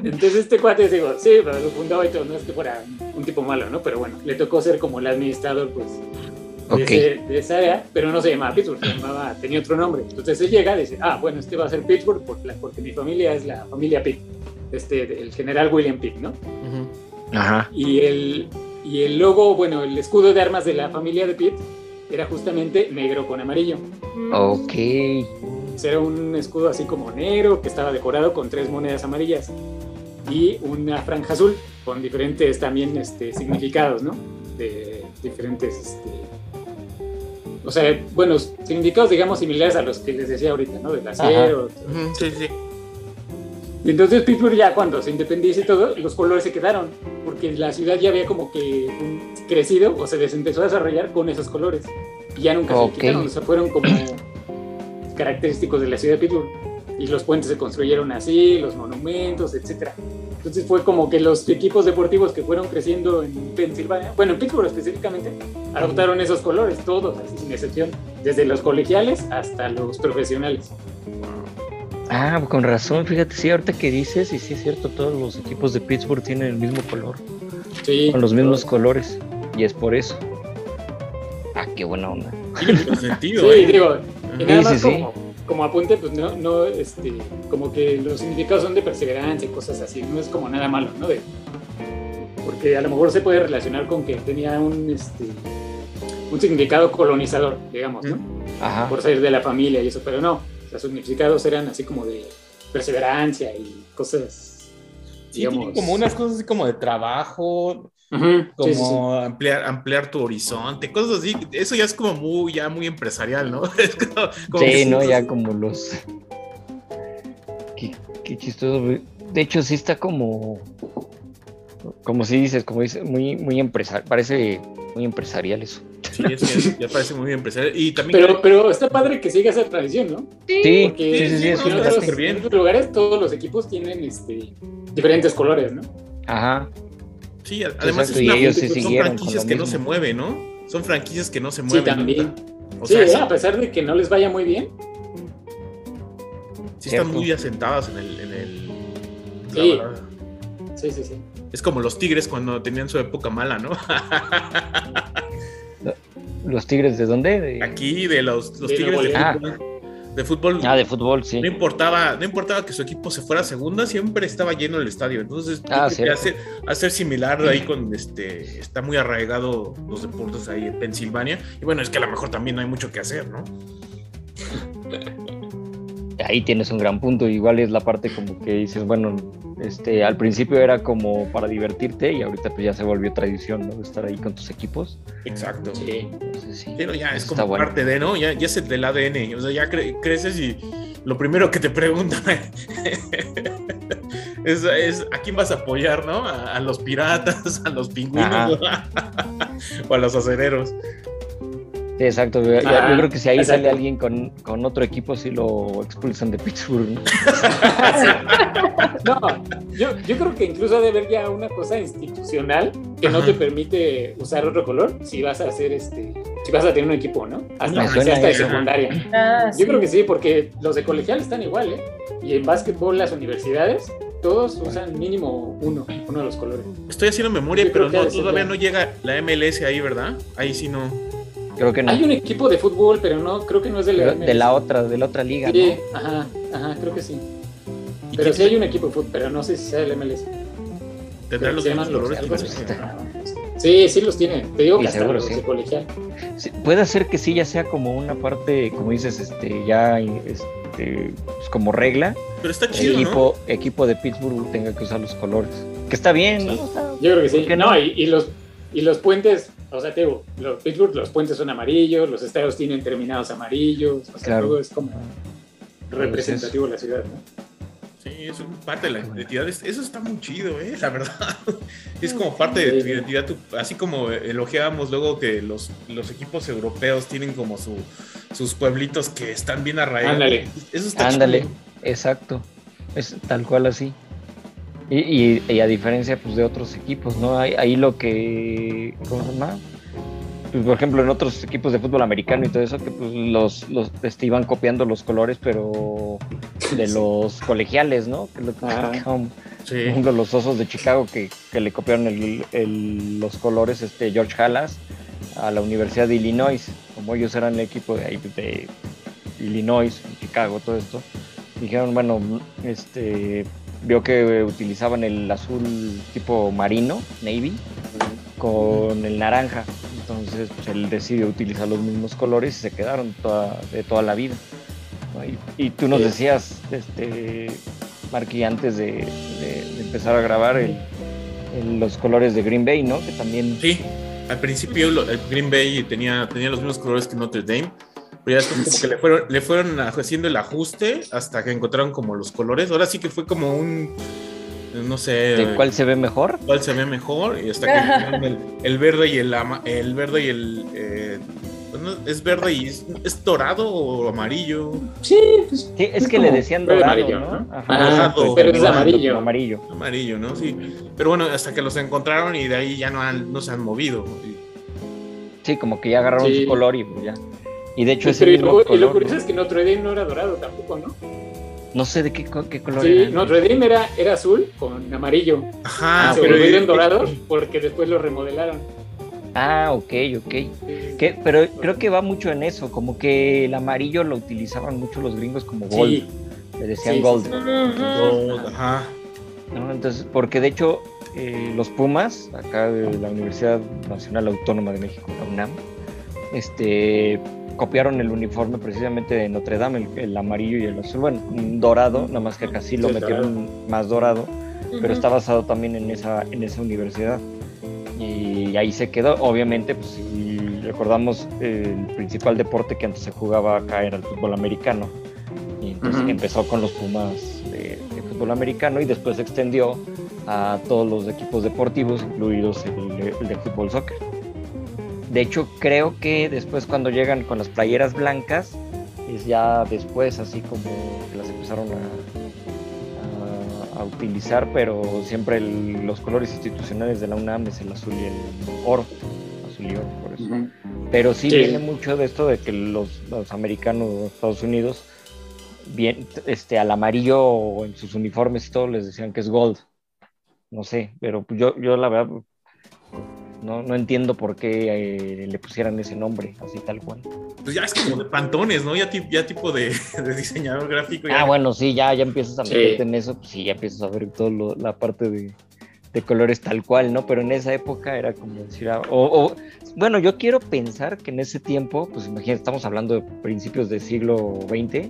Entonces este cuate digo, sí, pero lo fundaba y todo, no es que fuera un tipo malo, ¿no? Pero bueno, le tocó ser como el administrador, pues, de, ese- de esa área, pero no se llamaba Pittsburgh, se llamaba, tenía otro nombre. Entonces él llega y dice, ah, bueno, este va a ser Pittsburgh porque, porque mi familia es la familia Pitt, este, el general William Pitt, ¿no? Ujú. Ajá. Y el, y el logo, bueno, el escudo de armas de la familia de Pitt era justamente negro con amarillo. Mm. Ok. Era un escudo así como negro que estaba decorado con tres monedas amarillas y una franja azul con diferentes también este, significados, ¿no? De diferentes, este, o sea, bueno, significados digamos similares a los que les decía ahorita, ¿no? Del acero. todo. Sí, sí. Y entonces Pittsburgh ya cuando se independiza y todo, los colores se quedaron, porque la ciudad ya había como que crecido o se les empezó a desarrollar con esos colores. Y ya nunca Ok. se quitaron, o sea, fueron como característicos de la ciudad de Pittsburgh. Y los puentes se construyeron así, los monumentos, etcétera. Entonces fue como que los equipos deportivos que fueron creciendo en Pensilvania, bueno, en Pittsburgh específicamente, adoptaron esos colores, todos, así sin excepción, desde los colegiales hasta los profesionales. Ah, con razón, fíjate, sí, ahorita que dices, y sí es cierto, todos los equipos de Pittsburgh tienen el mismo color, Sí, con los mismos colores, y es por eso. Ah, qué buena onda. Tiene mucho sentido, Sí, ¿eh? digo, y Sí, nada más sí, sí. como, como apunte, pues no, no, este, como que los significados son de perseverancia y cosas así, no es como nada malo, ¿no? De, porque a lo mejor se puede relacionar con que tenía un, este, un significado colonizador, digamos, ¿no? Ajá. Por ser de la familia y eso, pero no, sus significados eran así como de perseverancia y cosas, Sí, digamos. como unas cosas así como de trabajo, como sí, sí, sí. ampliar ampliar tu horizonte, cosas así. Eso ya es como muy ya muy empresarial, ¿no? Es como- como Sí, ¿no? Ya como los... Qué, qué chistoso. güey. de hecho sí está como, como si dices, como dices, muy, muy empresarial, parece muy empresarial eso. Sí, es que ya parece muy empresarial. Y también Pero, pero está padre que siga esa tradición, ¿no? Sí, Porque sí, sí, sí, en, está otros, en lugares todos los equipos tienen este, diferentes colores, ¿no? Ajá. Sí, además Exacto, es una- ellos sí son franquicias que no se mueven, ¿no? Son franquicias que no se Sí, mueven. también. O sí, sea, ¿eh? sí, a pesar de que no les vaya muy bien. sí están Cierto. muy asentadas en el... En el Sí. Sí, sí, sí. Es como los Tigres cuando tenían su época mala, ¿no? ¿Los Tigres de dónde? De- Aquí de los, los De Tigres de fútbol. De fútbol Ah, de fútbol, sí. no importaba, no importaba que su equipo se fuera a segunda, siempre estaba lleno el estadio. Entonces, Ah, creo que cierto. hacer, hacer similar ahí con este, está muy arraigado los deportes ahí en Pensilvania. Y bueno, es que a lo mejor también no hay mucho que hacer, ¿no? Ahí tienes un gran punto. Igual es la parte como que dices, bueno, este, al principio era como para divertirte y ahorita pues ya se volvió tradición, ¿no? Estar ahí con tus equipos. Exacto. Sí. Entonces, sí. Pero ya es como bueno. parte de, ¿no? Ya, ya es del ADN. O sea, ya cre- creces y lo primero que te preguntan es, es a quién vas a apoyar, ¿no? A, a los piratas, a los pingüinos o a los acereros. Sí, exacto. Yo, yo creo que si ahí exacto. sale alguien con, con otro equipo, sí lo expulsan de Pittsburgh. ¿no? No, yo, yo creo que incluso ha de haber ya una cosa institucional que no te permite usar otro color si vas a hacer este, si vas a tener un equipo, ¿no? Hasta, hasta de secundaria. Ah, Yo creo que sí, porque los de colegial están igual, ¿eh? Y en básquetbol las universidades, todos usan mínimo uno, uno de los colores. Estoy haciendo memoria, Yo pero no, todavía ya. no llega la MLS ahí, ¿verdad? Ahí sí no. Creo que no. Hay un equipo de fútbol, pero no, creo que no es de la Pero de la otra, de la otra liga, Sí, ¿no? ajá, ajá, creo que sí. ¿Y Pero sí hay un equipo de fútbol, pero no sé si sea el MLS. tendrá los mismos colores? que Sí, sí los tiene. Te digo que hasta seguro, los sí. de colegial. Sí, puede ser que sí ya sea como una parte, como dices, este, ya este, pues, como regla, Pero está el chido, ¿no? equipo, equipo de Pittsburgh tenga que usar los colores. Que está bien, ¿no? Sí. Está- Yo creo que sí. ¿Por qué no, no? y, y los, y los puentes, o sea, te digo, los Pittsburgh, los puentes son amarillos, los estadios tienen terminados amarillos, o sea, Claro. todo es como representativo de la ciudad, ¿no? Sí, es parte de la identidad. Es- Eso está muy chido, ¿eh? La verdad. Es como parte de tu identidad. así como elogiábamos luego que los, los equipos europeos tienen como su, sus pueblitos que están bien arraigados. Ándale. Eso está Ándale, chido. exacto. Es tal cual así. Y, y- y a diferencia pues, de otros equipos, ¿no? Ahí, ahí lo que. ¿Cómo se llama? Pues, por ejemplo, en otros equipos de fútbol americano y todo eso, que pues los, los este, iban copiando los colores, pero de los colegiales, ¿no? Que lo. Sí. Por ejemplo, los osos de Chicago que, que le copiaron el- el- los colores este, George Halas a la Universidad de Illinois. Como ellos eran el equipo de Illinois, Chicago, todo esto. Dijeron, bueno, este vio que utilizaban el azul tipo marino, navy, con el naranja. Entonces pues, él decidió utilizar los mismos colores y se quedaron toda, de toda la vida. Y, y tú nos decías, este, Marky, antes de, de- de empezar a grabar el- el- los colores de Green Bay, ¿no? Que también... Sí, al principio el Green Bay tenía, tenía los mismos colores que Notre Dame, pero ya después como que le fueron, le fueron haciendo el ajuste hasta que encontraron como los colores. Ahora sí que fue como un, no sé, ¿De cuál se ve mejor? cuál se ve mejor y hasta que encontraron el, el verde y el, ama- el verde y el... eh, es verde y es, es dorado o amarillo. Sí, pues. Sí, es Es que le decían dorado, amarillo, ¿no? ¿no? Ajá, pues, pero es amarillo. Amarillo. Amarillo, ¿no? Sí. Pero bueno, hasta que los encontraron y de ahí ya no, han- no se han movido. Sí, como que ya agarraron Sí. su color y pues ya. Y de hecho Sí, ese pero y mismo lo, y lo color, curioso ¿no? es que Notre Dame no era dorado tampoco, ¿no? No sé de qué, qué color Sí, era. Notre Dame era, era azul con amarillo. Ajá, Ah, se pero volvieron dorados porque después lo remodelaron. Ah, ok, ok. Que, pero creo que va mucho en eso, como que el amarillo lo utilizaban mucho los gringos como gold. Sí, Le decían Sí, sí, gold. sí. Gold, ajá. ¿no? Entonces, porque de hecho eh, los Pumas, acá de la Universidad Nacional Autónoma de México, la UNAM, este, copiaron el uniforme precisamente de Notre Dame, el, el amarillo y el azul, bueno, un dorado, nada más que acá sí lo Sí, metieron más dorado, pero Ujú. está basado también en esa, en esa universidad. Y ahí se quedó, obviamente, pues si recordamos, eh, el principal deporte que antes se jugaba acá era el fútbol americano. Y entonces Ujú. empezó con los Pumas de, de fútbol americano y después se extendió a todos los equipos deportivos, incluidos el, el de fútbol soccer. De hecho, creo que después cuando llegan con las playeras blancas, es ya después así como que las empezaron a, a- a utilizar, pero siempre el- los colores institucionales de la UNAM es el azul y el oro, azul y oro, por eso. Pero sí, Sí. viene mucho de esto de que los, los americanos de Estados Unidos, bien, este, al amarillo o en sus uniformes y todo les decían que es gold. No sé, pero yo, yo la verdad no, no entiendo por qué eh, le pusieran ese nombre, así tal cual. Pues ya es como de pantones, ¿no? Ya, ti- ya tipo de, de diseñador gráfico. ya- Ah, bueno, sí, ya, ya empiezas a Sí. meterte en eso, pues sí, ya empiezas a ver toda la parte de, de colores tal cual, ¿no? Pero en esa época era como decir, ah, o, o- bueno, yo quiero pensar que en ese tiempo, pues imagínate, estamos hablando de principios del siglo XX,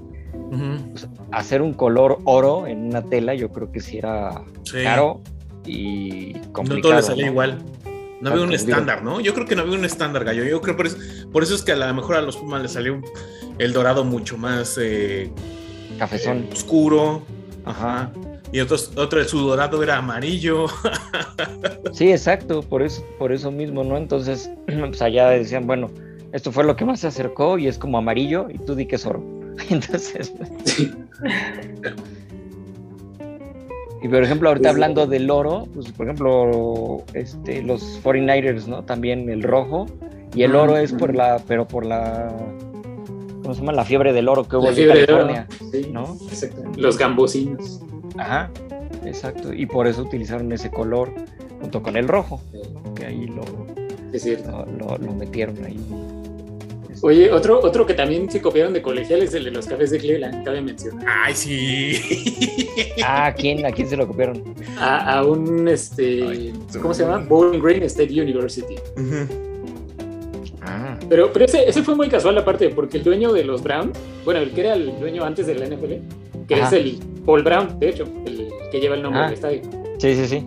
pues, hacer un color oro en una tela, yo creo que sí era Sí. caro y complicado. No todo le salía ¿no? igual. No había un estándar, ¿no? Yo creo que no había un estándar, gallo. Yo creo por eso, por eso es que a lo mejor a los Pumas les salió el dorado mucho más eh, Cafezón. oscuro. Ajá. Y otros, otro, su dorado era amarillo. Sí, exacto, por eso, por eso mismo, ¿no? Entonces, pues allá decían, bueno, esto fue lo que más se acercó y es como amarillo y tú di que es oro. Entonces, y por ejemplo, ahorita hablando del oro, pues por ejemplo, este, los 49ers, ¿no? También el rojo y el Ujú, oro es por la, pero por la, ¿cómo se llama? La fiebre del oro que hubo La en fiebre de oro. California, Sí, ¿no? exacto. Los gambosinos. Ajá, exacto, y por eso utilizaron ese color junto con el rojo, ¿no? que ahí lo, Es cierto. lo, lo- lo metieron ahí. Este, Oye, otro, otro que también se copiaron de colegial es el de los cafés de Cleveland, cabe mencionar. Ay, sí. Ah, ¿a quién, ¿a quién se lo copiaron? A, a un, este, Ay, ¿cómo se llama? Bowling Green State University. Ah, Pero, pero ese, ese fue muy casual aparte, porque el dueño de los Brown, bueno, el que era el dueño antes de la NFL, que Ajá. es el Paul Brown, de hecho, el que lleva el nombre Ah. del estadio, sí, sí, sí.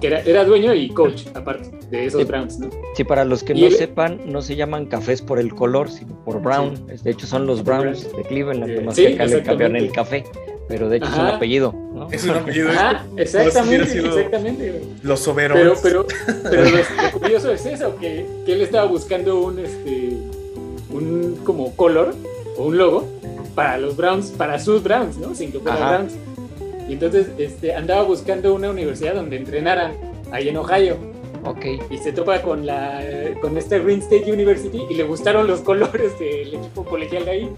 Que era, era dueño y coach aparte de esos Sí. Browns, ¿no? Sí, para los que Y no él- sepan, no se llaman cafés por el color, sino por Brown. De hecho, son los Browns de Cleveland, nomás sí, que acá le cambiaron el café. Pero de hecho es un apellido, ¿no? Es un apellido. Ajá, exactamente, sido exactamente. Los Pero, soberones. pero, pero lo, lo curioso es eso, que, que él estaba buscando un, este, un como color o un logo para los Browns, para sus Browns, ¿no? Sin que fueran Ajá. Browns. Y entonces este, andaba buscando una universidad donde entrenaran ahí en Ohio Ok. y se topa con la con esta Green State University y le gustaron los colores del equipo colegial de ahí.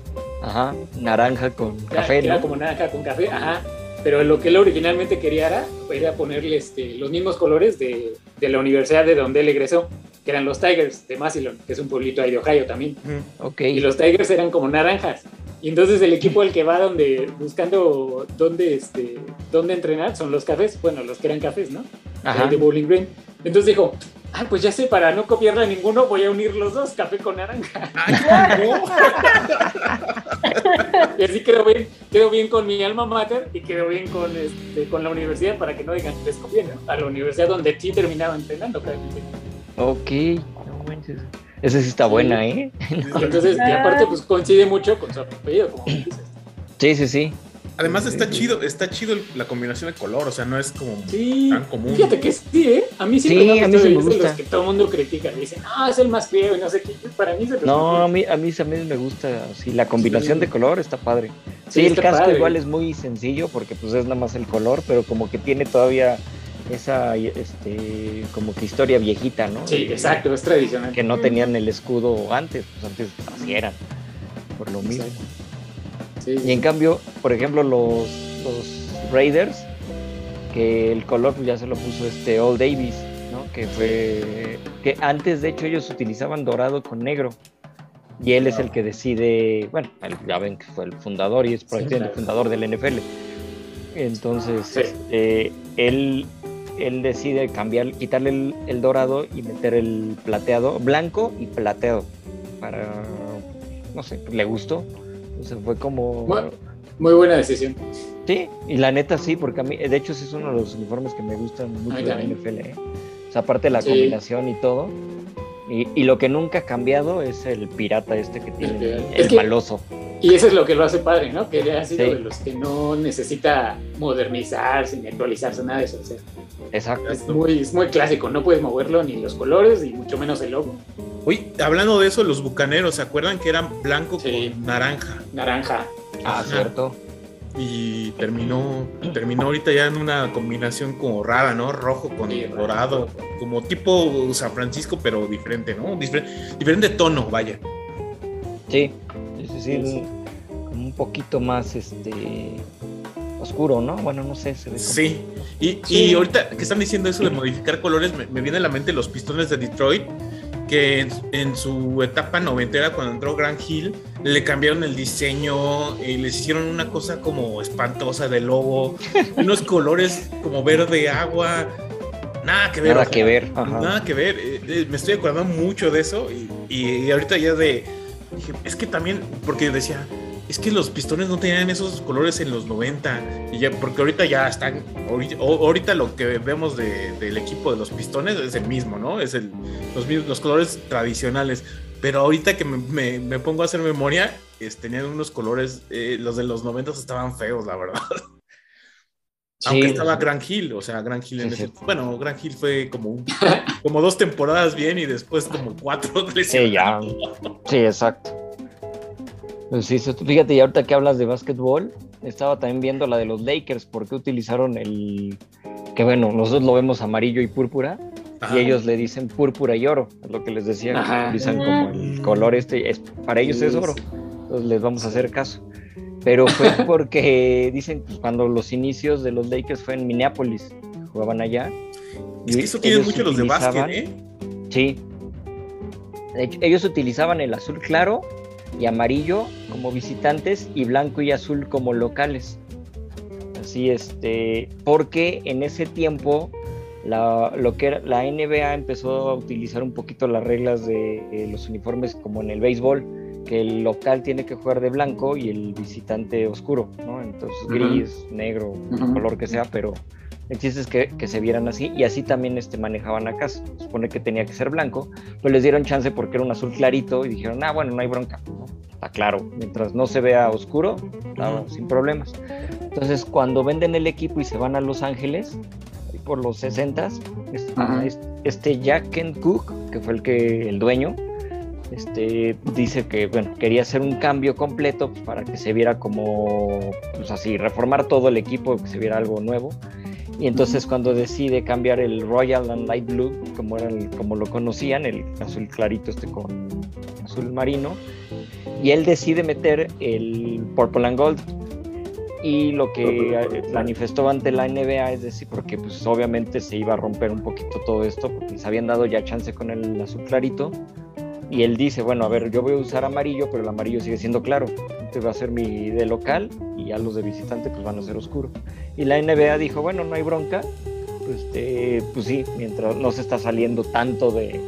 Ajá. Naranja con Era- café, era ¿no? como naranja con café, ajá. Pero lo que él originalmente quería era, era ponerle este, los mismos colores de, de la universidad de donde él egresó, que eran los Tigers de Massillon, que es un pueblito ahí de Ohio también. Ujú. Ok. Y los Tigers eran como naranjas. Y entonces el equipo al que va donde, buscando dónde, este, dónde entrenar son los cafés, bueno, los que eran cafés, ¿no? Ajá. De Bowling Green. Entonces dijo, ah, pues ya sé, para no copiarle a ninguno, voy a unir los dos, café con naranja. Ay, ¿cómo? Y así quedó bien, quedó bien con mi alma mater y quedó bien con, este, con la universidad para que no digan que les copié, ¿no? A la universidad donde sí terminaba entrenando, claramente. Ok. No manches. Esa sí está buena, ¿eh? Y entonces, y aparte, pues coincide mucho con su apellido, como dices. Sí, sí, sí. Además está chido, está chido el- la combinación de color, o sea, no es como Sí, tan común. fíjate que sí, ¿eh? A mí sí, Sí, me a mí sí me gusta. los que todo el mundo critica, dicen, ah, es el más feo y no sé qué. Para mí se No, a mí, a mí también me gusta así. La combinación Sí. de color está padre. Sí, Sí, el casco padre. igual es muy sencillo porque pues es nada más el color, pero como que tiene todavía esa este como que historia viejita, ¿no? Sí, exacto, es tradicional. Que no tenían el escudo antes, pues antes así eran, por lo mismo. Sí, Y en cambio, por ejemplo, los, los Raiders, que el color ya se lo puso este Old Davis, ¿no? Que fue. que antes de hecho ellos utilizaban dorado con negro. Y él es el que decide, bueno, él- ya ven que fue el fundador y es prácticamente claro. el fundador del NFL. Entonces, Sí. este, él, él decide cambiar, quitarle el, el dorado y meter el plateado, blanco y plateado. Para, no sé, le gustó. Entonces fue como... Bueno. Muy buena decisión. Sí, y la neta sí, porque a mí, de hecho, ese es uno de los uniformes que me gustan mucho Ay, de la. NFL. ¿eh? O sea, aparte de la Sí. combinación y todo. Y, y lo que nunca ha cambiado es el pirata este que tiene, el, Es que- maloso. Y eso es lo que lo hace padre, ¿no? Que ha sido Sí. de los que no necesita modernizarse ni actualizarse, nada de eso. O sea, Exacto. es muy, es muy clásico, no puedes moverlo ni los colores y mucho menos el logo. Oye, hablando de eso, los bucaneros, ¿se acuerdan que eran blanco Sí. con naranja? Naranja. Ah, Ajá. cierto. Y terminó, terminó ahorita ya en una combinación como rara, ¿no? Rojo con Sí, dorado, como tipo San Francisco, pero diferente, ¿no? Difer- diferente tono, vaya. Sí, sí, sí, un poquito más este oscuro, ¿no? Bueno, no sé, se ve como- Sí. Y, Sí. y ahorita que están diciendo eso de modificar colores, me, me viene a la mente los pistones de Detroit, que en, en su etapa noventera, cuando entró Grand Hill, le cambiaron el diseño y les hicieron una cosa como espantosa de logo, unos colores como verde agua, nada que ver. Nada o sea, que ver. Ajá. Nada que ver. eh, eh, me estoy acordando mucho de eso y, y ahorita ya de... Dije, es que también, porque decía, es que los pistones no tenían esos colores en los 90 y ya, porque ahorita ya están, ahorita, lo que vemos de- del equipo de los pistones es el mismo, ¿no? Es el, los, los colores tradicionales, pero ahorita que me, me- me pongo a hacer memoria, es- tenían unos colores, eh, los de los 90 estaban feos, la verdad. Aunque Sí. estaba Grand Hill, o sea, Grand Hill en ese- bueno, Grand Hill fue como un- como dos temporadas bien y después como cuatro. Sí, ya. Sí, exacto. Pues sí, fíjate, y ahorita que hablas de básquetbol, estaba también viendo la de los Lakers, porque utilizaron el. Que bueno, nosotros lo vemos amarillo y púrpura, Ajá. y ellos le dicen púrpura y oro, es lo que les decía, que Ajá. utilizan como el color este, es, para ellos es oro, entonces les vamos a hacer caso. Pero fue porque dicen que cuando los inicios de los Lakers fue en Minneapolis, jugaban allá. Es que y eso tienen mucho los de básquet, utilizaban- ¿eh? Sí. De hecho, ellos utilizaban el azul claro y amarillo como visitantes y blanco y azul como locales. Así este, porque en ese tiempo la, lo que era, la NBA empezó a utilizar un poquito las reglas de, eh, los uniformes como en el béisbol, que el local tiene que jugar de blanco y el visitante oscuro, ¿no? Entonces gris, negro, Ujú. color que sea, pero el chiste es que, que se vieran así y así también este, manejaban acá. Se supone que tenía que ser blanco, pero les dieron chance porque era un azul clarito y dijeron, ah, bueno, no hay bronca. ¿no? Está claro, mientras no se vea oscuro, está Ujú. sin problemas. Entonces, cuando venden el equipo y se van a Los Ángeles, por los 60 Ajá. este Jack Kent Cook, que fue el que el dueño, este, dice que bueno, quería hacer un cambio completo pues, para que se viera como, pues así, reformar todo el equipo, que se viera algo nuevo. Y entonces cuando decide cambiar el Royal and Light Blue, como, era el- como lo conocían, el azul clarito este con azul marino, y él decide meter el Purple and Gold. Y lo que manifestó ante la NBA es decir, porque pues obviamente se iba a romper un poquito todo esto, porque les habían dado ya chance con el azul clarito. Y él dice, bueno, a ver, yo voy a usar amarillo, pero el amarillo sigue siendo claro. Este va a ser mi de local y ya los de visitante pues van a ser oscuro. Y la NBA dijo, bueno, no hay bronca. Pues, pues sí, mientras no se está saliendo tanto de,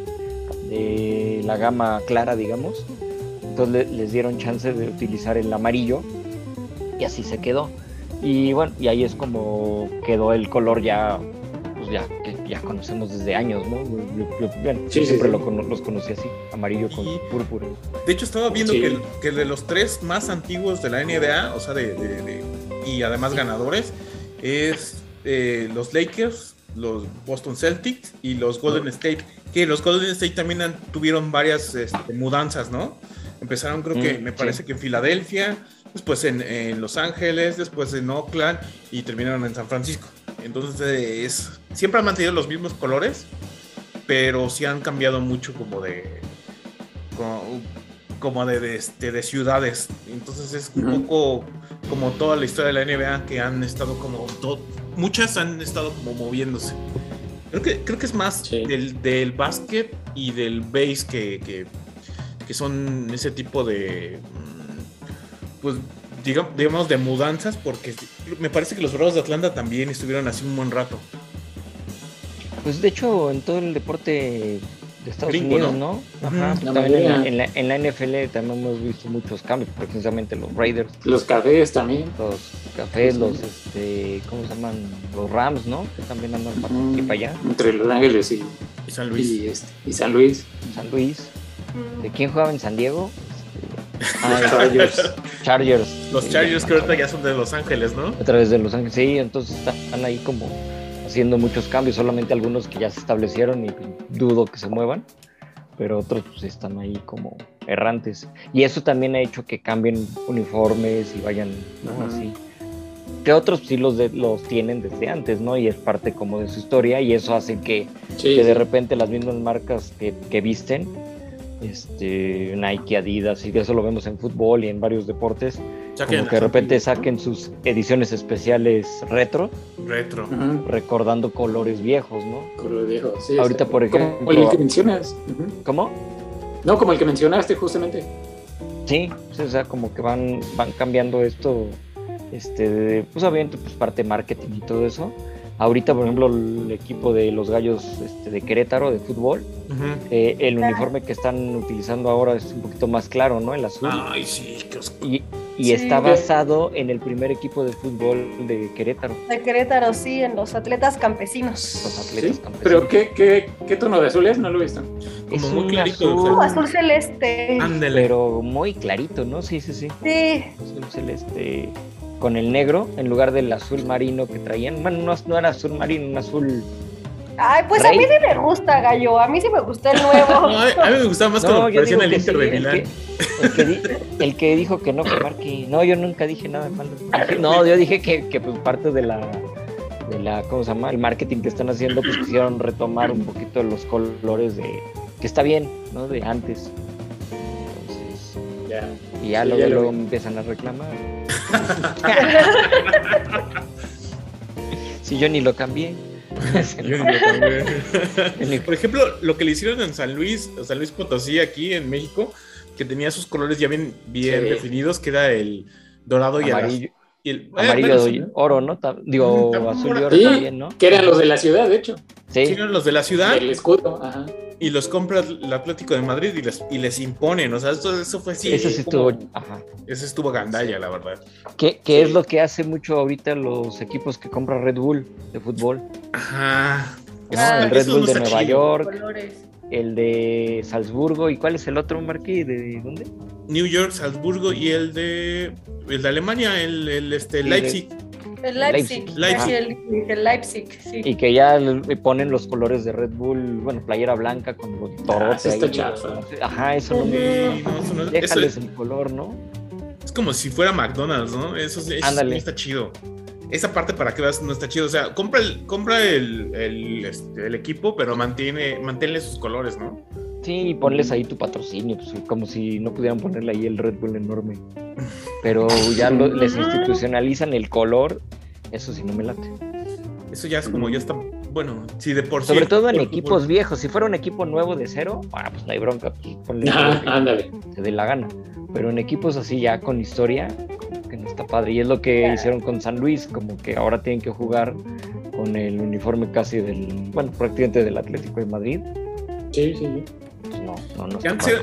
de la gama clara, digamos. Entonces le- les dieron chance de utilizar el amarillo y así se quedó. Y bueno, y ahí es como quedó el color ya, pues ya, que ya conocemos desde años, ¿no? Yo, yo- bueno, Sí, yo sí, siempre sí. Lo cono- los conocí así, amarillo con Y- púrpura. De hecho, estaba viendo Sí. que, el- que de los tres más antiguos de la NBA, o sea, de, de- de- y además ganadores, es eh, los Lakers, los Boston Celtics y los Golden State. Que los Golden State también han- tuvieron varias este, mudanzas, ¿no? Empezaron, creo que, Mm, me sí. parece que en Filadelfia, después en, en Los Ángeles, después en Oakland y terminaron en San Francisco. Entonces, es, siempre han mantenido los mismos colores, pero sí han cambiado mucho como de como, como de, de, este, de ciudades. Entonces es un poco como toda la historia de la NBA que han estado como muchas han estado como moviéndose. Creo que, creo que es más Sí. del, del básquet y del base que, que, que son ese tipo de mm, pues digamos, digamos de mudanzas porque me parece que los Bravos de Atlanta también estuvieron así un buen rato. Pues de hecho, en todo el deporte de Estados Gringo, Unidos, ¿no? ¿no? Ajá. La también en la, en, la, en la NFL también hemos visto muchos cambios, precisamente los Raiders, Los cafés también. los cafés, los, este, ¿cómo se llaman? Los Rams, ¿no? Que también andan para aquí para allá. Entre Los Ángeles y, Y San Luis. y, este, y San Luis. San Luis. ¿De quién jugaba en San Diego? Este, Ah, Chargers. Chargers. Los Sí, Chargers que ahorita ya son de Los Ángeles, ¿no? a través de Los Ángeles. Sí, entonces están ahí como haciendo muchos cambios, solamente algunos que ya se establecieron y dudo que se muevan, pero otros pues están ahí como errantes. Y eso también ha hecho que cambien uniformes y vayan así. Que otros sí los, de- los tienen desde antes, ¿no? Y es parte como de su historia y eso hace que, Sí, que de repente las mismas marcas que, que visten, este, Nike, Adidas, y eso lo vemos en fútbol y en varios deportes, como que de repente saquen sus ediciones especiales retro, retro. Recordando colores viejos, ¿no? Color viejo, sí, Ahorita, sí. por Como ejemplo- el que mencionas. ¿Cómo? No, como el que mencionaste justamente. Sí, sí, o sea, como que van, van cambiando esto, este, de- pues obviamente pues parte marketing y todo eso. Ahorita, por ejemplo, el equipo de los gallos este, de Querétaro de fútbol, eh, el uniforme que están utilizando ahora es un poquito más claro, ¿no? El azul. Ay, sí, qué oscuro. Y, y Sí. está basado en el primer equipo de fútbol de Querétaro, De Querétaro, sí, en los atletas campesinos. los atletas Sí, campesinos. Pero ¿qué, qué, ¿qué tono de azul es? No lo he visto. Como Es muy un clarito, azul, o sea, Uh, azul celeste. Ándele. pero muy clarito, ¿no? Sí, sí, sí. Sí, azul celeste con el negro en lugar del azul marino que traían. Bueno, no, no era azul marino, un azul. Ay, pues a mí sí me gusta, Gallo. A mí sí me gustó el No, nuevo. a a mí me gustaba más No, cuando yo parecía en digo el sí, de el que, el, que di- el que dijo que no, que marque. No, yo nunca dije nada malo. No, yo dije que, que pues parte de la, de la, ¿cómo se llama? El marketing que están haciendo, pues quisieron retomar un poquito los colores de, que está bien, ¿no? De antes. Ya. y ya Sí, luego, ya luego empiezan a reclamar. si yo ni lo cambié. Yo ni lo cambié. Por ejemplo, lo que le hicieron en San Luis, San Luis Potosí, aquí en México, que tenía sus colores ya bien, bien Sí. definidos, que era el dorado y el Amarillo. Y el, eh, amarillo bueno, oro, ¿no? Digo, azul y oro Sí, también, ¿no? que eran los de la ciudad, de hecho. Sí, sí, eran los de la ciudad El escudo, ajá. y los compra el Atlético de Madrid y les, y les imponen. O sea, eso, eso fue así. eso sí estuvo. Ajá. Ese estuvo gandalla, la verdad. Que, que Sí. es lo que hace mucho ahorita los equipos que compra Red Bull de fútbol. Ajá. ¿no? Ah, el Red eso Bull no de Nueva chido. York, Colores. El de Salzburgo. ¿Y cuál es el otro, Marquí? ¿De dónde? New York, Salzburgo y el de, el de Alemania, el, el, este, Leipzig. El Leipzig. Leipzig. Leipzig. Sí, el, el Leipzig, sí. Y que ya le ponen los colores de Red Bull, bueno, playera blanca con sí está chafa. Ajá, eso no Sí, me no, eso no- eso es, el color, ¿no? es como si fuera McDonald's, ¿no? Eso, eso Ándale. está chido. Esa parte para que veas no está chido. O sea, compra el, compra el, el, este, el equipo, pero mantiene, manténle sus colores, ¿no? Sí, y ponles ahí tu patrocinio, pues, como si no pudieran ponerle ahí el Red Bull enorme. Pero ya lo- les institucionalizan el color, eso sí no me late. Eso ya es como, ya está, bueno, si de por sí. Sobre todo en por- equipos por- viejos. Si fuera un equipo nuevo de cero, ah, pues no hay bronca, pues ponle color ándale. te dé la gana. Pero en equipos así ya con historia, que no está padre. Y es lo que hicieron con San Luis, como que ahora tienen que jugar con el uniforme casi del, bueno, prácticamente del Atlético de Madrid. Sí, sí, sí. Pues no, no, no.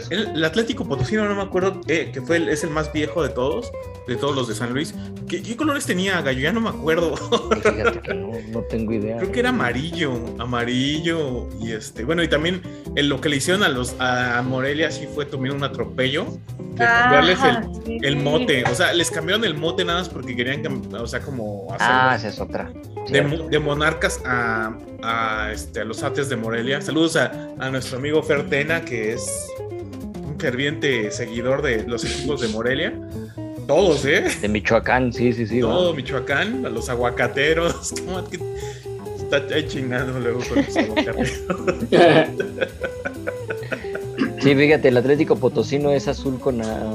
El, el Atlético Potosino, no me acuerdo, eh, que fue el- es el más viejo de todos, de todos los de San Luis. ¿Qué, qué colores tenía, Gallo? Ya no me acuerdo. Pues Fíjate que no, no tengo idea. Creo que era amarillo, amarillo y este, bueno, y también en lo que le hicieron a los a Morelia sí fue también un atropello, de cambiarles el, sí. el mote, o sea, les cambiaron el mote nada más porque querían, o sea, como Ah, hacerlos esa es otra. de, de monarcas a, a, este, a los ates de Morelia. Saludos a, a nuestro amigo Fertena, que es un ferviente seguidor de los equipos de Morelia. Todos, ¿eh? De Michoacán, sí, sí, sí. Todo va. Michoacán, a los aguacateros. ¿Cómo que está chingando luego con los aguacateros? Sí, fíjate, el Atlético Potosino es azul con, ah,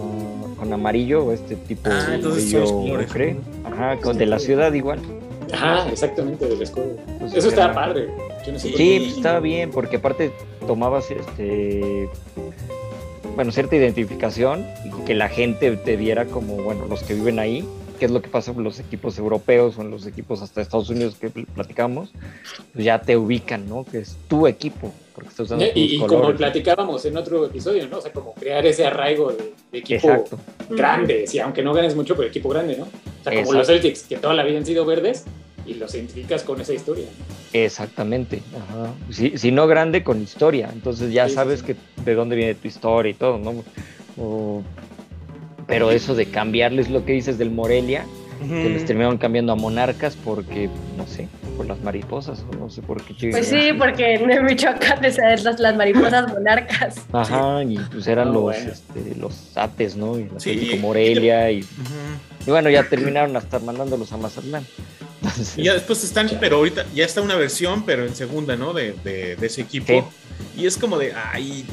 con amarillo, o este tipo Ah, entonces ocre. Ajá, con, de la ciudad igual. Ajá, exactamente, del escudo. Pues, Eso está era- padre. Yo no sé Sí, pues, estaba bien, porque aparte tomabas este bueno, cierta identificación y que la gente te viera como, bueno, los que viven ahí, que es lo que pasa con los equipos europeos o en los equipos hasta Estados Unidos que pl- platicamos, pues ya te ubican, ¿no? Que es tu equipo, porque estás usando Y, y como platicábamos en otro episodio, ¿no? O sea, como crear ese arraigo de, de equipo Exacto. grande, sí, aunque no ganes mucho, pero equipo grande, ¿no? O sea, como Exacto. los Celtics, que toda la vida han sido verdes y los identificas con esa historia. Exactamente. Ajá. Si, si no grande, con historia. Entonces ya Sí, sí, sabes sí. que de dónde viene tu historia y todo, ¿no? O pero eso de cambiarles lo que dices del Morelia, que les terminaron cambiando a monarcas porque, no sé, por las mariposas, o no sé por qué. Pues sí, porque en Michoacán las, las mariposas monarcas. Ajá, y pues eran los, bueno. este, los ates, ¿no? Y Sí. Atlético Morelia, y, y bueno, ya terminaron hasta mandándolos a Mazatlán. Entonces, Y ya después están, pero ahorita ya está una versión, pero en segunda, ¿no? De, de, de ese equipo. Y es como de, ay,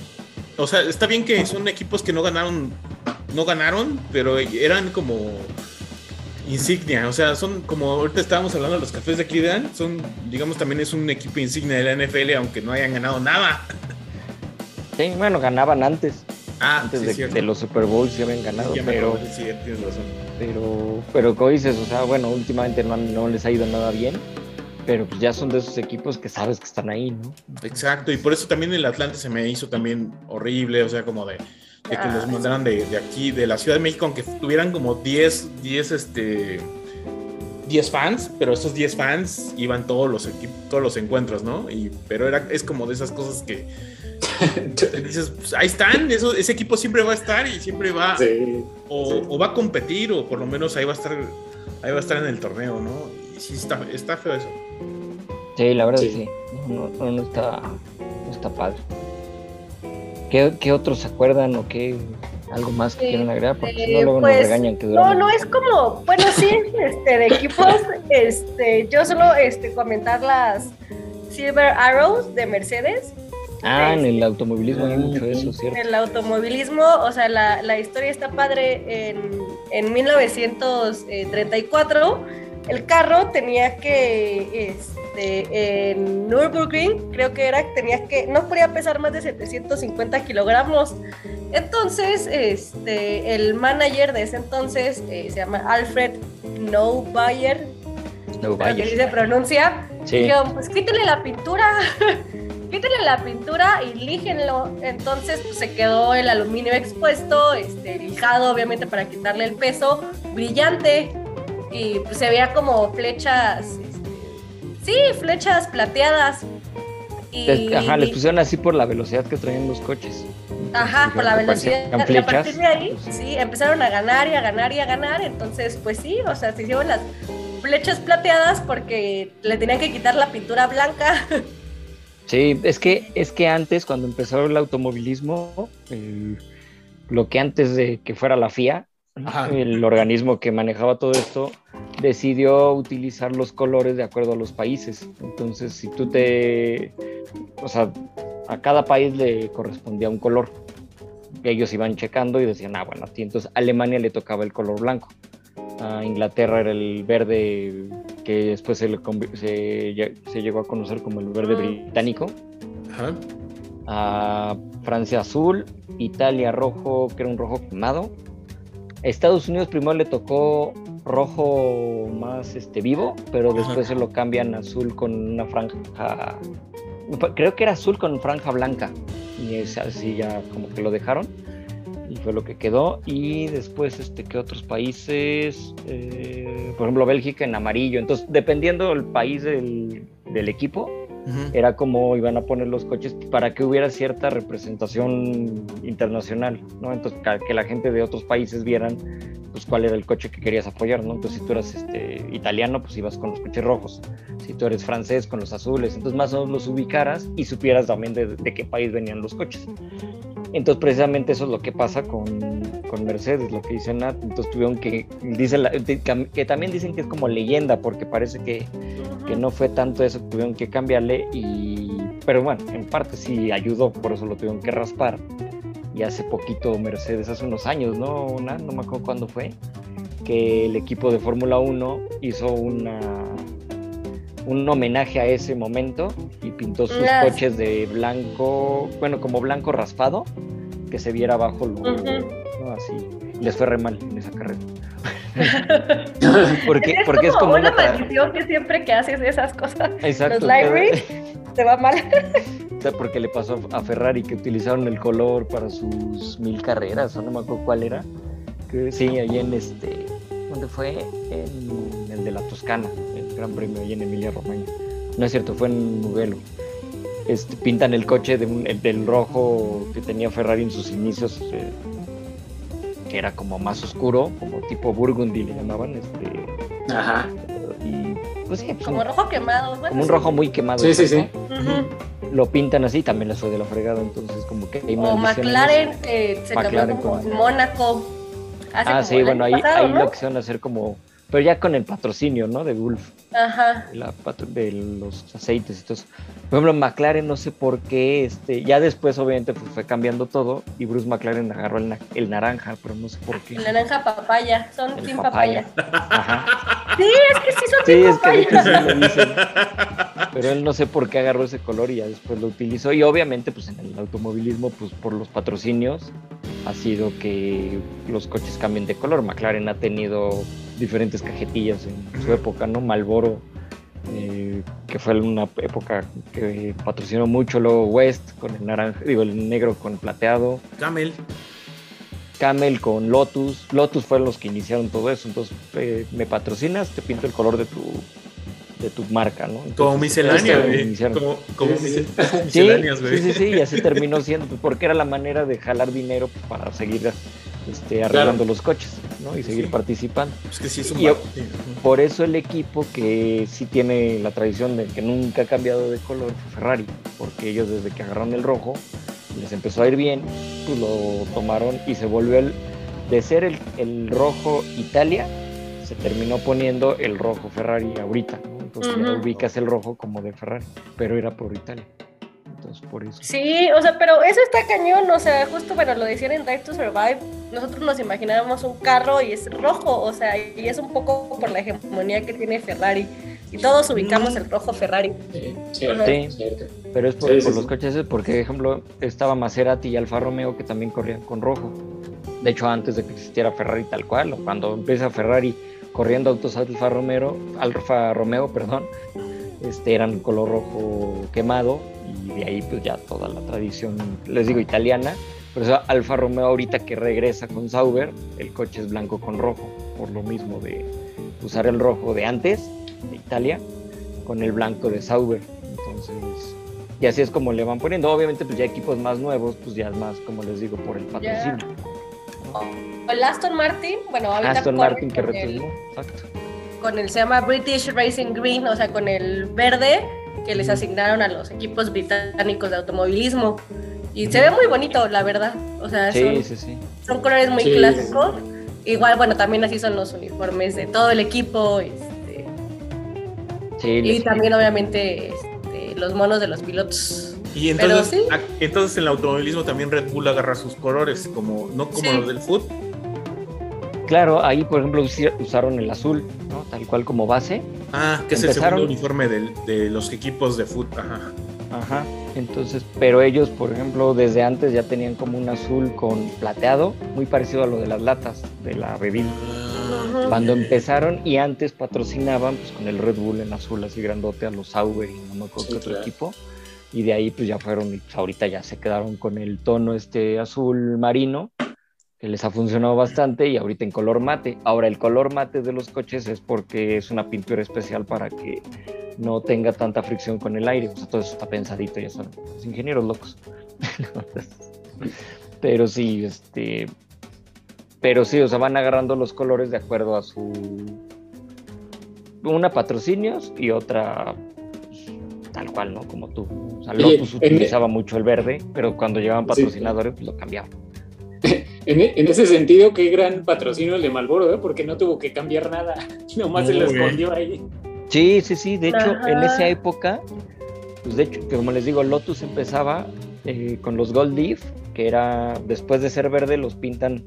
o sea, está bien que son equipos que no ganaron, no ganaron, pero eran como insignia, o sea, son como ahorita estábamos hablando de los cafés de Cleveland, son, digamos, también es un equipo insignia de la NFL, aunque no hayan ganado nada. sí, bueno, ganaban antes. Ah, Antes sí, de, cierto. de los Super Bowls ya habían ganado, Ya pero, sí, tienes razón. pero, pero como dices, o sea, bueno, últimamente no, no les ha ido nada bien, pero pues ya son de esos equipos que sabes que están ahí, ¿no? Exacto, y por eso también el Atlante se me hizo también horrible, o sea, como de, de que Ah, los mandaran de, de aquí, de la Ciudad de México, aunque tuvieran como 10, 10, este, 10 fans, pero esos 10 fans iban todos los equipos, todos los encuentros, ¿no? Y, pero era, es como de esas cosas que dices, pues, ahí están, eso, ese equipo siempre va a estar y siempre va, Sí. o, sí. o va a competir, o por lo menos ahí va a estar, ahí va a estar en el torneo, ¿no? Y sí, está, está feo eso. Sí, la verdad Sí. sí. No, no, no está, no está padre. ¿Qué, qué otros se acuerdan o qué? ¿Algo más que quieran agregar? Porque si eh, no, luego pues, nos regañan que No, no es como, bueno, sí, este, de equipos, este, yo solo este, comentar las Silver Arrows de Mercedes, Ah, en el automovilismo hay mucho de eso, ¿cierto? el automovilismo, o sea, la, la historia está padre, en, en 1934 el carro tenía que, este, en Nürburgring, creo que era, tenía que, no podía pesar más de 750 kilogramos, entonces, este, el manager de ese entonces eh, se llama Alfred Neubayer, No, así se pronuncia. Sí. Dijeron, pues quítenle la pintura, quítenle la pintura y líjenlo. Entonces, pues se quedó el aluminio expuesto, este, lijado, obviamente, para quitarle el peso, brillante. Y pues se veía como flechas, sí, flechas plateadas. Y, Les- Ajá, les pusieron así por la velocidad que traían los coches. Ajá, por la velocidad. Y a partir de ahí, pues, sí, empezaron a ganar y a ganar y a ganar. Entonces, pues sí, o sea, se hicieron las flechas plateadas porque le tenían que quitar la pintura blanca. Sí, es que, es que antes, cuando empezó el automovilismo, lo que antes de que fuera la FIA, Ajá. el organismo que manejaba todo esto, decidió utilizar los colores de acuerdo a los países. Entonces, si tú te... O sea, a cada país le correspondía un color. Ellos iban checando y decían, ah, bueno, a ti entonces a Alemania le tocaba el color blanco. A Inglaterra era el verde que después se, le se, lle- se llegó a conocer como el verde Mm. británico. Ajá. A Francia azul, Italia rojo, que era un rojo quemado. Estados Unidos primero le tocó rojo más este vivo, pero después se lo cambian a azul con una franja. Creo que era azul con franja blanca. Y es así ya como que lo dejaron. Y fue lo que quedó. Y después, este, que otros países? Eh, por ejemplo, Bélgica en amarillo. Entonces, dependiendo del país del, del equipo, Ujú. era como iban a poner los coches para que hubiera cierta representación internacional, ¿no? Entonces, que la gente de otros países vieran pues cuál era el coche que querías apoyar, ¿no? Entonces, si tú eras este, italiano, pues ibas con los coches rojos. Si tú eres francés, con los azules. Entonces, más o menos los ubicaras y supieras también de, de qué país venían los coches. Entonces, precisamente eso es lo que pasa con, con Mercedes, lo que dice Nat. Entonces, tuvieron que, dice la- que también dicen que es como leyenda, porque parece que que no fue tanto eso que tuvieron que cambiarle y pero bueno en parte sí ayudó por eso lo tuvieron que raspar y hace poquito Mercedes hace unos años no Una- no me acuerdo cuándo fue que el equipo de Fórmula 1 hizo una un homenaje a ese momento y pintó sus coches de blanco bueno como blanco raspado que se viera abajo lo, Ujú. ¿no? así les fue re mal en esa carrera porque es porque como, es como una maldición que siempre que haces esas cosas, Exacto. los library, te va mal. O sea, porque le pasó a Ferrari que utilizaron el color para sus mil carreras, o no me acuerdo cuál era. Que, sí, ahí en este. ¿Dónde fue? En el de la Toscana, el Gran Premio, ahí en Emilia Romagna. No es cierto, fue en Mugello. Este, pintan el coche de un- el del rojo que tenía Ferrari en sus inicios. eh, que era como más oscuro, como tipo burgundy le llamaban, este, Ajá. y pues sí, pues, Como un- rojo quemado. bueno, como un rojo muy quemado. Sí, sí, sí. Lo pintan así, también les fue de la fregada, entonces como que hay O maldiciones. McLaren, que se McLaren cambió como Mónaco. hace Ah, como sí, bueno, ahí, pasado, ahí ¿no? lo quisieron hacer como, pero ya con el patrocinio, ¿no? De Gulf. Ajá. la de los aceites y todo eso. Por ejemplo, McLaren no sé por qué, este, ya después obviamente pues, fue cambiando todo y Bruce McLaren agarró el, na- el naranja, pero no sé por qué. El naranja papaya. Son El team papaya. papaya. Ajá. Sí, es que sí son Sí, team es que sí lo dicen. Pero él no sé por qué agarró ese color y ya después lo utilizó. Y obviamente, pues en el automovilismo, pues por los patrocinios, ha sido que los coches cambien de color. McLaren ha tenido diferentes cajetillas en su época, ¿no? Malboro, eh, que fue una época que patrocinó mucho, luego West con el naranja, digo, el negro con plateado, Camel. Camel con Lotus. Lotus fueron los que iniciaron todo eso. Entonces, eh, me patrocinas, te pinto el color de tu, de tu marca, ¿no? Entonces, Como miscelánea, ellos güey. Como, como Sí, misceláneas, güey. sí, sí, sí, y así terminó siendo, porque era la manera de jalar dinero para seguir este, arreglando los coches, ¿no? Y seguir Sí. participando. Es que sí es un Y yo-. Por eso el equipo que sí tiene la tradición de que nunca ha cambiado de color fue Ferrari, porque ellos desde que agarraron el rojo les empezó a ir bien, pues lo tomaron y se volvió el, de ser el, el rojo Italia, se terminó poniendo el rojo Ferrari ahorita, ¿no? Entonces ya ubicas el rojo como de Ferrari, pero era por Italia. Entonces por eso. Sí, o sea, pero eso está cañón, o sea, justo, bueno, lo decían en Drive to Survive, nosotros nos imaginábamos un carro y es rojo, o sea, y es un poco por la hegemonía que tiene Ferrari, y todos ubicamos el rojo Ferrari. Sí, cierto, Sí. cierto. Pero es por, Sí, por sí, los sí. coches, porque, por ejemplo, estaba Maserati y Alfa Romeo que también corrían con rojo. De hecho, antes de que existiera Ferrari tal cual, o cuando empieza Ferrari corriendo autos Alfa Romeo, Alfa Romeo, perdón, este, eran color rojo quemado y de ahí pues ya toda la tradición, les digo, italiana. Por eso Alfa Romeo ahorita que regresa con Sauber, el coche es blanco con rojo, por lo mismo de usar el rojo de antes, de Italia, con el blanco de Sauber. Entonces, y así es como le van poniendo. Obviamente, pues ya equipos más nuevos, pues ya es más, como les digo, por el patrocinio. El Aston Martin, bueno, ahorita Aston Martin que retomó, exacto. con el se llama British Racing Green, o sea, con el verde que les asignaron a los equipos británicos de automovilismo. Y se ve muy bonito, la verdad. O sea, Sí, son, sí, sí. son colores muy Sí. clásicos. Igual, bueno, también así son los uniformes de todo el equipo. Este, Sí, y también, obviamente, este, los monos de los pilotos. Y entonces, Pero sí. a- entonces en el automovilismo también Red Bull agarra sus colores, como no como Sí. los del fútbol. Claro, ahí, por ejemplo, usaron el azul, ¿no? Tal cual como base. Ah, que es el Empezaron- segundo uniforme de los equipos de fútbol. Ajá. Ajá. Entonces, pero ellos, por ejemplo, desde antes ya tenían como un azul con plateado, muy parecido a lo de las latas de la bebida. Ujú. Cuando empezaron y antes patrocinaban pues con el Red Bull en azul así grandote a los Sauber y no me acuerdo Sí, qué otro equipo. Y de ahí pues ya fueron y pues, ahorita ya se quedaron con el tono este azul marino que les ha funcionado bastante y ahorita en color mate. Ahora el color mate de los coches es porque es una pintura especial para que no tenga tanta fricción con el aire. O sea, todo eso está pensadito, ya saben, los ingenieros locos. Pero sí, este, pero sí, o sea, van agarrando los colores de acuerdo a su. Una patrocinios y otra pues, tal cual, ¿no? Como tú. O sea, Lotus utilizaba mucho el verde, pero cuando llegaban Sí. patrocinadores, pues lo cambiaban. En, en ese sentido, qué gran patrocinio el de Malboro, ¿eh? porque no tuvo que cambiar nada. Nomás se lo Muy escondió ahí. Sí, sí, sí. De hecho, en esa época, pues de hecho, como les digo, Lotus empezaba eh, con los Gold Leaf, que era, después de ser verde, los pintan,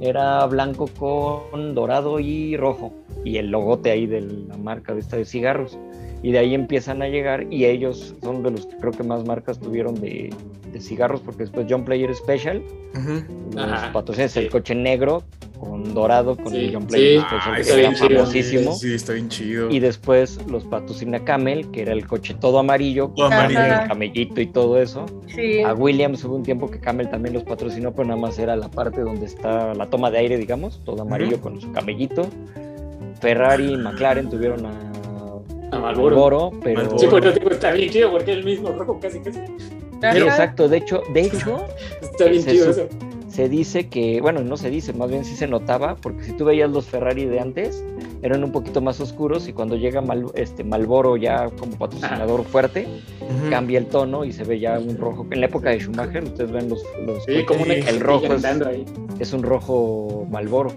era blanco con dorado y rojo, y el logote ahí de la marca de esta de cigarros. Y de ahí empiezan a llegar, y ellos son de los que creo que más marcas tuvieron de, de cigarros, porque después John Player Special, los Ajá, patrocinios, sí. el coche negro con dorado, con Sí, el John sí. Player Special, Ah, que está era chido. famosísimo. Sí, está bien chido. Y después los patrocina Camel, que era el coche todo amarillo, Todo con amarillo. el camellito y todo eso. Sí. A Williams hubo un tiempo que Camel también los patrocinó, pero nada más era la parte donde está la toma de aire, digamos, todo amarillo con su camellito. Ferrari y McLaren tuvieron a A. Marlboro, pero... Marlboro. Sí, está bien chido porque es el mismo rojo casi casi. Sí, exacto. De hecho, de hecho, Está bien Se chido eso. se dice que, bueno, no se dice, más bien sí se notaba, porque si tú veías los Ferrari de antes, eran un poquito más oscuros y cuando llega Mal, este Malboro ya como patrocinador fuerte, Ujú. cambia el tono y se ve ya un rojo. En la época de Schumacher, ustedes ven los, los Sí, como una el rojo es, es un rojo Malboro.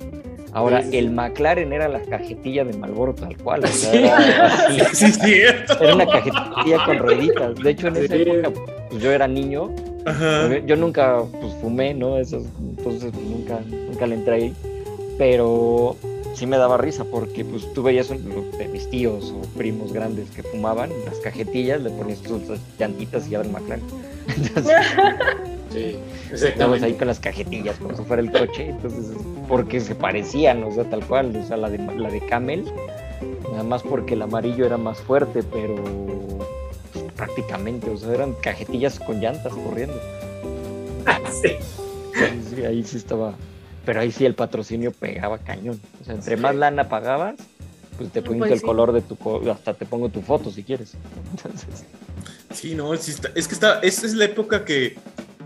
Ahora, Sí, el McLaren era la cajetilla de Malboro tal cual. o sea, Sí. era. Sí, cierto. Era una cajetilla con rueditas. De hecho, en esa época, pues yo era niño. Ajá. Yo nunca pues, fumé, ¿no? Esos, entonces pues, nunca, nunca le entré ahí. Pero sí me daba risa porque pues tú veías de mis tíos o primos grandes que fumaban, las cajetillas, le ponías tus llantitas y ya el McLaren. Entonces, Sí, estábamos ahí exactamente. con las cajetillas como si fuera el coche. Entonces, porque se parecían, o sea, tal cual. O sea, la de, la de Camel, nada más porque el amarillo era más fuerte, pero pues, prácticamente, o sea, eran cajetillas con llantas corriendo. Sí. Sí, sí, ahí sí estaba. Pero ahí sí el patrocinio pegaba cañón. O sea, entre más lana pagabas, pues te pinto Pues el sí. color de tu. co- Hasta te pongo tu foto si quieres. Entonces, Sí, no, sí está- es que está, esa es la época que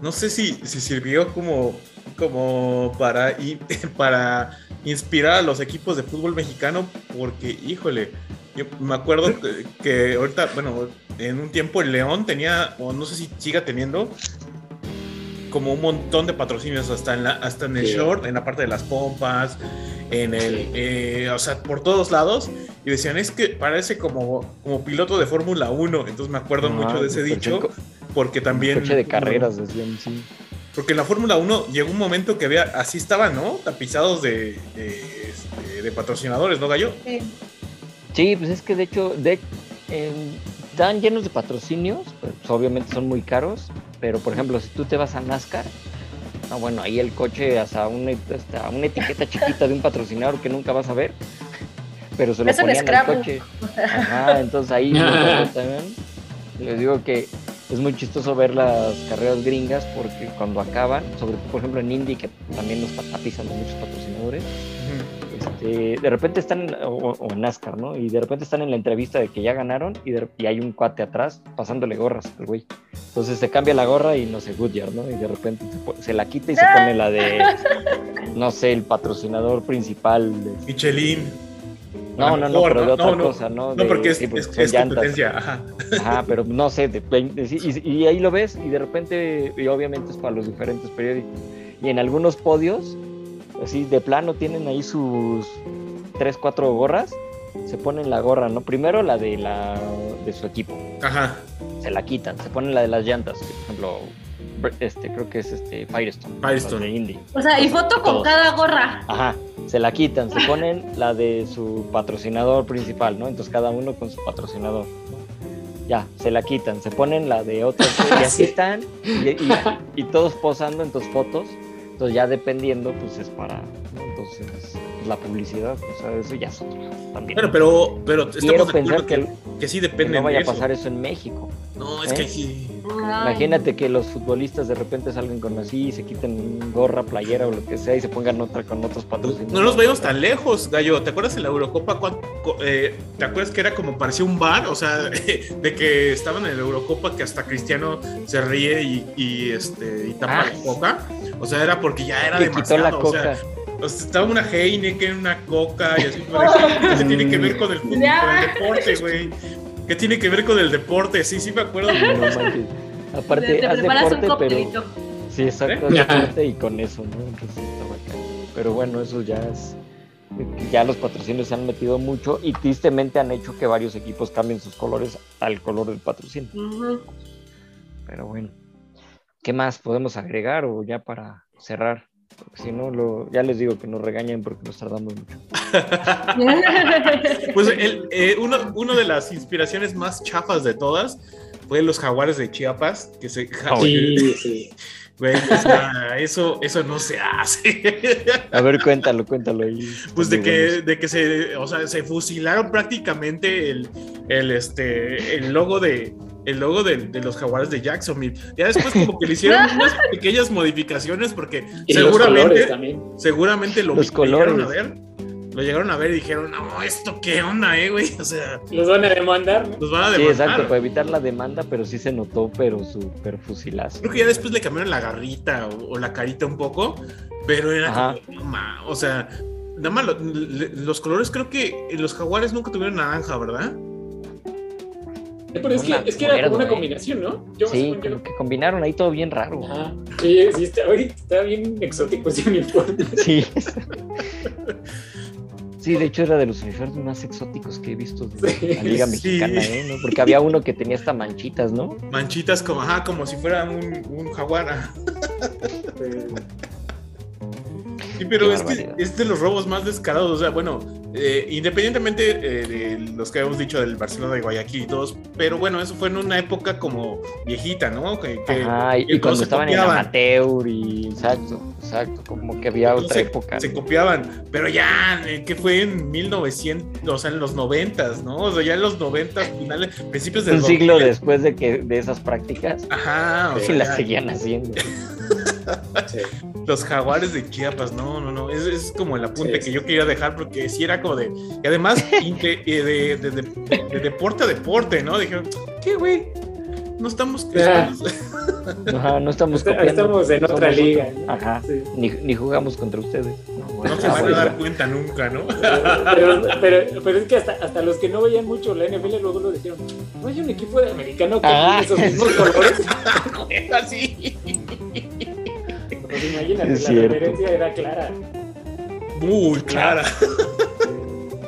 no sé si, si sirvió como, como para, para inspirar a los equipos de fútbol mexicano, porque, híjole, yo me acuerdo que, que ahorita, bueno, en un tiempo el León tenía, o no sé si siga teniendo, como un montón de patrocinios hasta en, la, hasta en el Sí. short, en la parte de las pompas, en el, Sí. eh, o sea, por todos lados. Y decían, es que parece como, como piloto de Fórmula 1. Entonces me acuerdo Ah, mucho de ese dicho, porque también... coche de carreras, decían, sí. Porque en la Fórmula 1 llegó un momento que había, así estaban, ¿no? Tapizados de, de, este, de patrocinadores, ¿no, Gallo? Sí. Sí, pues es que de hecho, de, están llenos de patrocinios, pues obviamente son muy caros, pero por ejemplo, si tú te vas a NASCAR, ah, bueno, ahí el coche hasta una, hasta una etiqueta chiquita de un patrocinador que nunca vas a ver, pero se lo Es un ponían al coche. Ajá, entonces ahí también les digo que es muy chistoso ver las carreras gringas porque cuando acaban, sobre todo por ejemplo en Indy, que también nos tapizan de muchos patrocinadores, este, de repente están, o, o NASCAR, ¿no? Y de repente están en la entrevista de que ya ganaron y, de- y hay un cuate atrás pasándole gorras al güey. Entonces se cambia la gorra y no sé, Goodyear, ¿no? Y de repente se, se la quita y se pone la de, no sé, el patrocinador principal. de- Michelin. No, no, no, pero de otra No, cosa, ¿no? No, De- porque es, sí, porque es- competencia, ajá. Ajá, pero no sé, de 20, sí, y, y ahí lo ves y de repente, y obviamente es para los diferentes periódicos. Y en algunos podios, así de plano, tienen ahí sus 3, 4 gorras, se ponen la gorra, ¿no? Primero la de, la, de su equipo, Ajá. se la quitan, se ponen la de las llantas, que, por ejemplo, este, creo que es este Firestone, Firestone. de Indy. O sea, y foto con Todos. cada gorra. Ajá, se la quitan, se ponen la de su patrocinador principal, ¿no? Entonces cada uno con su patrocinador. Ya, se la quitan, se ponen la de otro, y así Sí. están, y, y- y todos posando en tus fotos. Entonces ya dependiendo, pues es para, ¿no? Entonces, la publicidad, o sea, eso ya es otro también. Bueno, pero, pero Quiero estamos de pensar acuerdo que, que, que sí que depende no vaya de a pasar eso en México. No, es ¿eh? que sí. Imagínate que los futbolistas de repente salgan con así, y se quiten gorra, playera o lo que sea y se pongan otra con otros patrocinios. No nos vayamos tan lejos, Gallo. ¿Te acuerdas en la Eurocopa? eh, ¿Te acuerdas que era como parecía un bar? O sea, de que estaban en la Eurocopa que hasta Cristiano se ríe y, y, este, y tapa Ah. la coca. O sea, era porque ya era Que quitó demasiado. la o sea, coca. O sea, estaba una Heineken, una coca y así. ¿Qué se tiene que ver con el con deporte, güey? ¿Qué tiene que ver con el deporte? Sí, sí me acuerdo. No. Aparte, Te, te haz preparas un deporte, pero coctelito. Sí, exacto, ¿Eh? deporte y con eso, ¿no? Entonces está bacán. Pero bueno, eso ya es. Ya los patrocinios se han metido mucho y tristemente han hecho que varios equipos cambien sus colores al color del patrocinio. Pero bueno, ¿qué más podemos agregar o ya para cerrar? Porque si no, lo, ya les digo que nos regañen porque nos tardamos mucho. Pues el, eh, uno, uno de las inspiraciones más chafas de todas fue los jaguares de Chiapas, que se... Sí, sí. Güey, o sea, eso, eso no se hace. A ver, cuéntalo, cuéntalo ahí. Pues de que, de que se, o sea, se fusilaron prácticamente el, el, este, el logo de, el logo de, de los jaguares de Jacksonville. Ya después como que le hicieron unas pequeñas modificaciones porque Y los colores seguramente, también. seguramente lo Los lo llegaron a colores. ver. lo llegaron a ver y dijeron, no, esto qué onda, eh, güey. O sea, Los van a demandar, ¿no? los van a Sí, demandar. exacto, para evitar la demanda, pero sí se notó, pero súper fusilazo. Creo que ya después le cambiaron la garrita o, o la carita un poco, pero era como, o sea, nada más los colores creo que los jaguares nunca tuvieron naranja, ¿verdad? Pero es que, es que era como una eh. combinación, ¿no? Yo, Sí, como que combinaron ahí todo bien raro. Ajá. Sí, sí, está, ahorita está bien exótico ese uniforme. Sí. Sí, de hecho era de los uniformes más exóticos que he visto de Sí. la Liga Sí. Mexicana, ¿eh? ¿no? Porque había uno que tenía hasta manchitas, ¿no? Manchitas como, ajá, como si fuera un, un jaguar. Sí, pero Qué es que barbaridad. es de los robos más descarados. O sea, bueno, eh, independientemente eh, de los que habíamos dicho del Barcelona de Guayaquil y todos, pero bueno, eso fue en una época como viejita, ¿no? Que, que- Ajá, y, que y todos cuando estaban en copiaban. amateur y exacto, exacto, como que había otra se, época. se copiaban, pero ya, eh, que fue en 1900, o sea, en los 90, ¿no? O sea, ya en los 90, finales, principios del Un siglo 2000. después de que de esas prácticas, Ajá, o sí sea, las ya, seguían haciendo. sí. los jaguares de Chiapas, no, no, no, es, es como el apunte Sí, que sí. yo quería dejar porque sí era como de, y además de, de- de- de deporte a deporte, ¿no? Dijeron, ¿qué, güey? No estamos... Ah. Ajá, no estamos copiando. estamos en otra somos liga. Ajá, Sí. ni, ni jugamos contra ustedes. No, bueno, No se van a dar cuenta nunca, ¿no? Pero, pero, pero es que hasta, hasta los que no veían mucho la NFL luego lo dijeron, no hay un equipo de americano que Ah. tiene esos mismos colores. Así. Pues imagínate, Es la cierto. referencia era clara. Muy clara.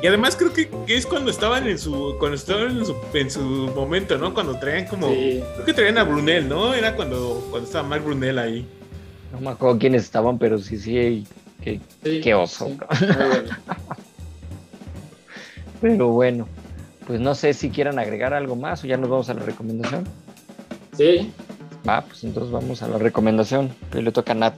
Y además creo que, que es cuando estaban en su cuando estaban en su, en su momento, ¿no? Cuando traían como Sí. creo que traían a Brunel, ¿no? Era cuando cuando estaba Mark Brunel ahí. No me acuerdo quiénes estaban, pero sí, sí, qué, Sí, qué oso. sí. Muy bueno. Pero bueno, pues no sé si quieran agregar algo más o ya nos vamos a la recomendación. Sí, Va, pues entonces vamos a la recomendación que le toca a Nat.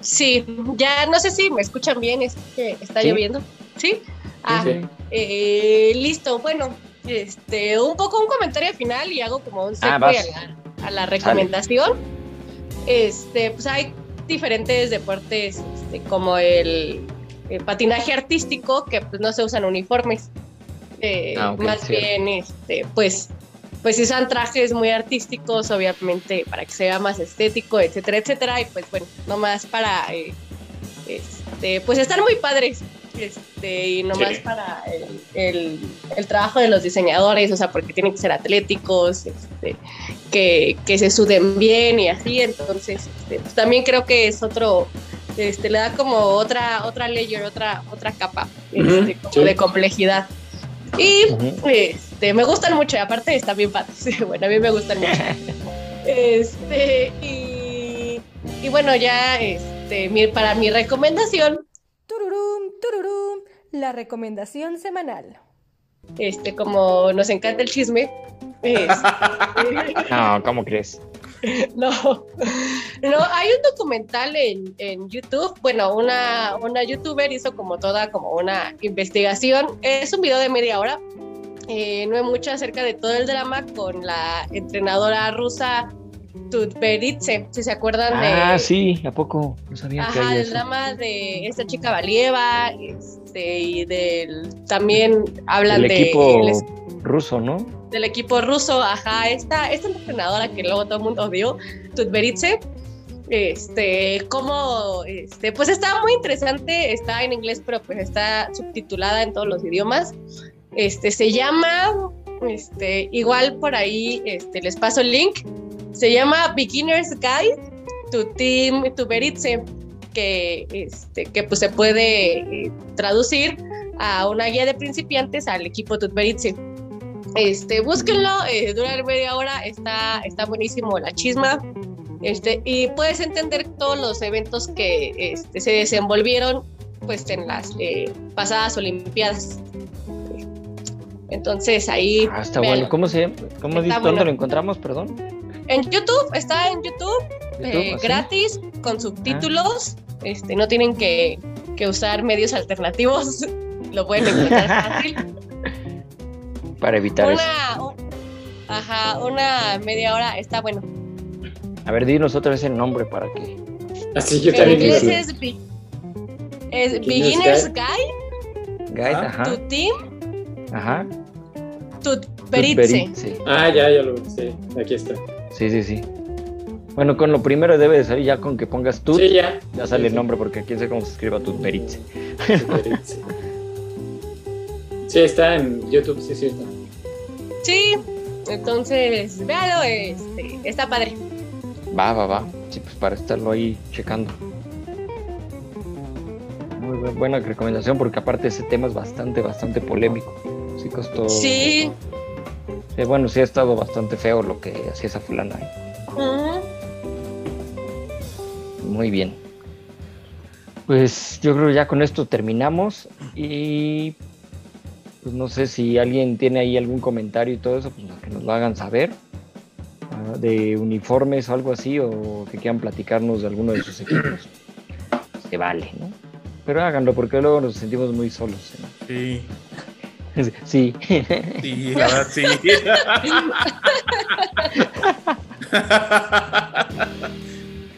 Sí, ya no sé si me escuchan bien, es que está Sí. lloviendo. ¿Sí? Ah, sí. eh, listo, bueno, este, un poco un comentario final y hago como un Ah, segue a, la, a la recomendación. Este, pues hay diferentes deportes este, como el, el patinaje artístico que pues no se usan uniformes. Eh, Ah, más bien, este, pues, pues se usan trajes muy artísticos, obviamente, para que se vea más estético, etcétera, etcétera. Y pues bueno, nomás para eh, este, pues estar muy padres. Este, y nomás Sí. para el, el- el trabajo de los diseñadores, o sea, porque tienen que ser atléticos, este, que, que se suden bien y así, entonces este, pues también creo que es otro, este, le da como otra, otra layer, otra, otra capa este, como sí. de complejidad. Y Ujú. Este, me gustan mucho, y aparte están bien padres. Bueno, a mí me gustan mucho. Este, y, y bueno, ya este, mi- para mi recomendación, Tururum, tururum, la recomendación semanal. este, como nos encanta el chisme, este, No, ¿cómo crees? no, no, hay un documental en, en YouTube, bueno, una, una youtuber hizo como toda como una investigación, es un video de media hora, eh, no hay mucho acerca de todo el drama con la entrenadora rusa Tutberidze, si se acuerdan de... Ah, sí, ¿a poco? No sabía que Ajá, el eso. drama de esta chica Valieva, este, y del también hablan El de equipo ruso, ¿no? del equipo ruso, ajá, esta, esta entrenadora que luego todo el mundo odió, Tutberidze, este, como, este, pues está muy interesante, está en inglés, pero pues está subtitulada en todos los idiomas, este, se llama, este, igual por ahí, este, les paso el link, se llama Beginner's Guide to Team Tutberidze, que, este, que pues se puede eh, traducir a una guía de principiantes al equipo Tutberidze. Este, búsquenlo, eh, dura media hora, está, está buenísimo la chisma. Este, y puedes entender todos los eventos que este, se desenvolvieron pues en las eh, pasadas Olimpiadas. Entonces ahí Ah, está bueno. ¿Cómo se llama? ¿Cómo Está dices? bueno. ¿Dónde lo encontramos? Perdón. en YouTube, está en YouTube, ¿YouTube? eh, ¿Así? gratis, con subtítulos. Este, no tienen que, que usar medios alternativos, lo pueden encontrar fácil. Para evitar eso. Una, ajá, una media hora está bueno. A ver, dinos otra vez el nombre para que. Así yo En también inglés es, Be- es Beginner's Guide Guide, Ah. ajá. Tu team, Ajá. Tu peritze. Tutberitze. Ah, ya, ya lo sí, aquí está. Sí, sí, sí. Bueno, con lo primero debe de salir ya con que pongas tut, Sí, ya. ya sale Sí, el nombre porque aquí sé cómo se escriba Tutberitze. Sí. Sí, está en YouTube, sí, sí está. Sí, entonces, véalo, este, está padre. Va, va, va. Sí, pues para estarlo ahí checando. Muy bu- buena recomendación porque aparte ese tema es bastante, bastante polémico. Sí costó... Sí. Sí, bueno, sí ha estado bastante feo lo que hacía esa fulana. ¿eh? Muy bien. Pues yo creo que ya con esto terminamos y pues no sé si alguien tiene ahí algún comentario y todo eso, pues que nos lo hagan saber ah, de uniformes o algo así o que quieran platicarnos de alguno de sus equipos. Se vale, ¿no? Pero háganlo porque luego nos sentimos muy solos. ¿eh? Sí. Sí, la verdad, sí.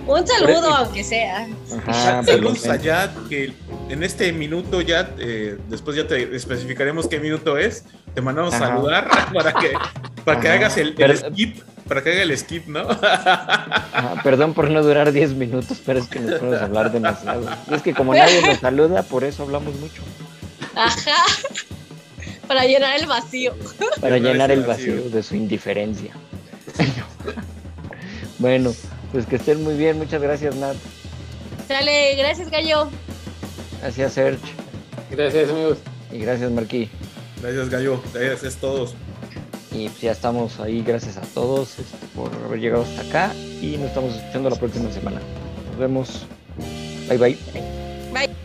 Un saludo, aunque sea. Ajá, Saludos menos. allá, que en este minuto ya, eh, después ya te especificaremos qué minuto es. Te mandamos a Ajá. saludar para que, para que hagas el, el Pero- skip, para que haga el skip, ¿no? Ajá, perdón por no durar 10 minutos, pero es que nos podemos hablar demasiado. Y es que como nadie nos saluda, por eso hablamos mucho. Ajá. Para llenar el vacío. Para Llenar el vacío de su indiferencia. bueno, pues que estén muy bien. Muchas gracias, Nat. Sale, gracias, Gallo. Gracias, Serge. Gracias, amigos. Y gracias, Marquí. Gracias, Gallo. Gracias a todos. Y pues ya estamos ahí. Gracias a todos este, por haber llegado hasta acá. Y nos estamos escuchando la próxima semana. Nos vemos. Bye, bye. Bye.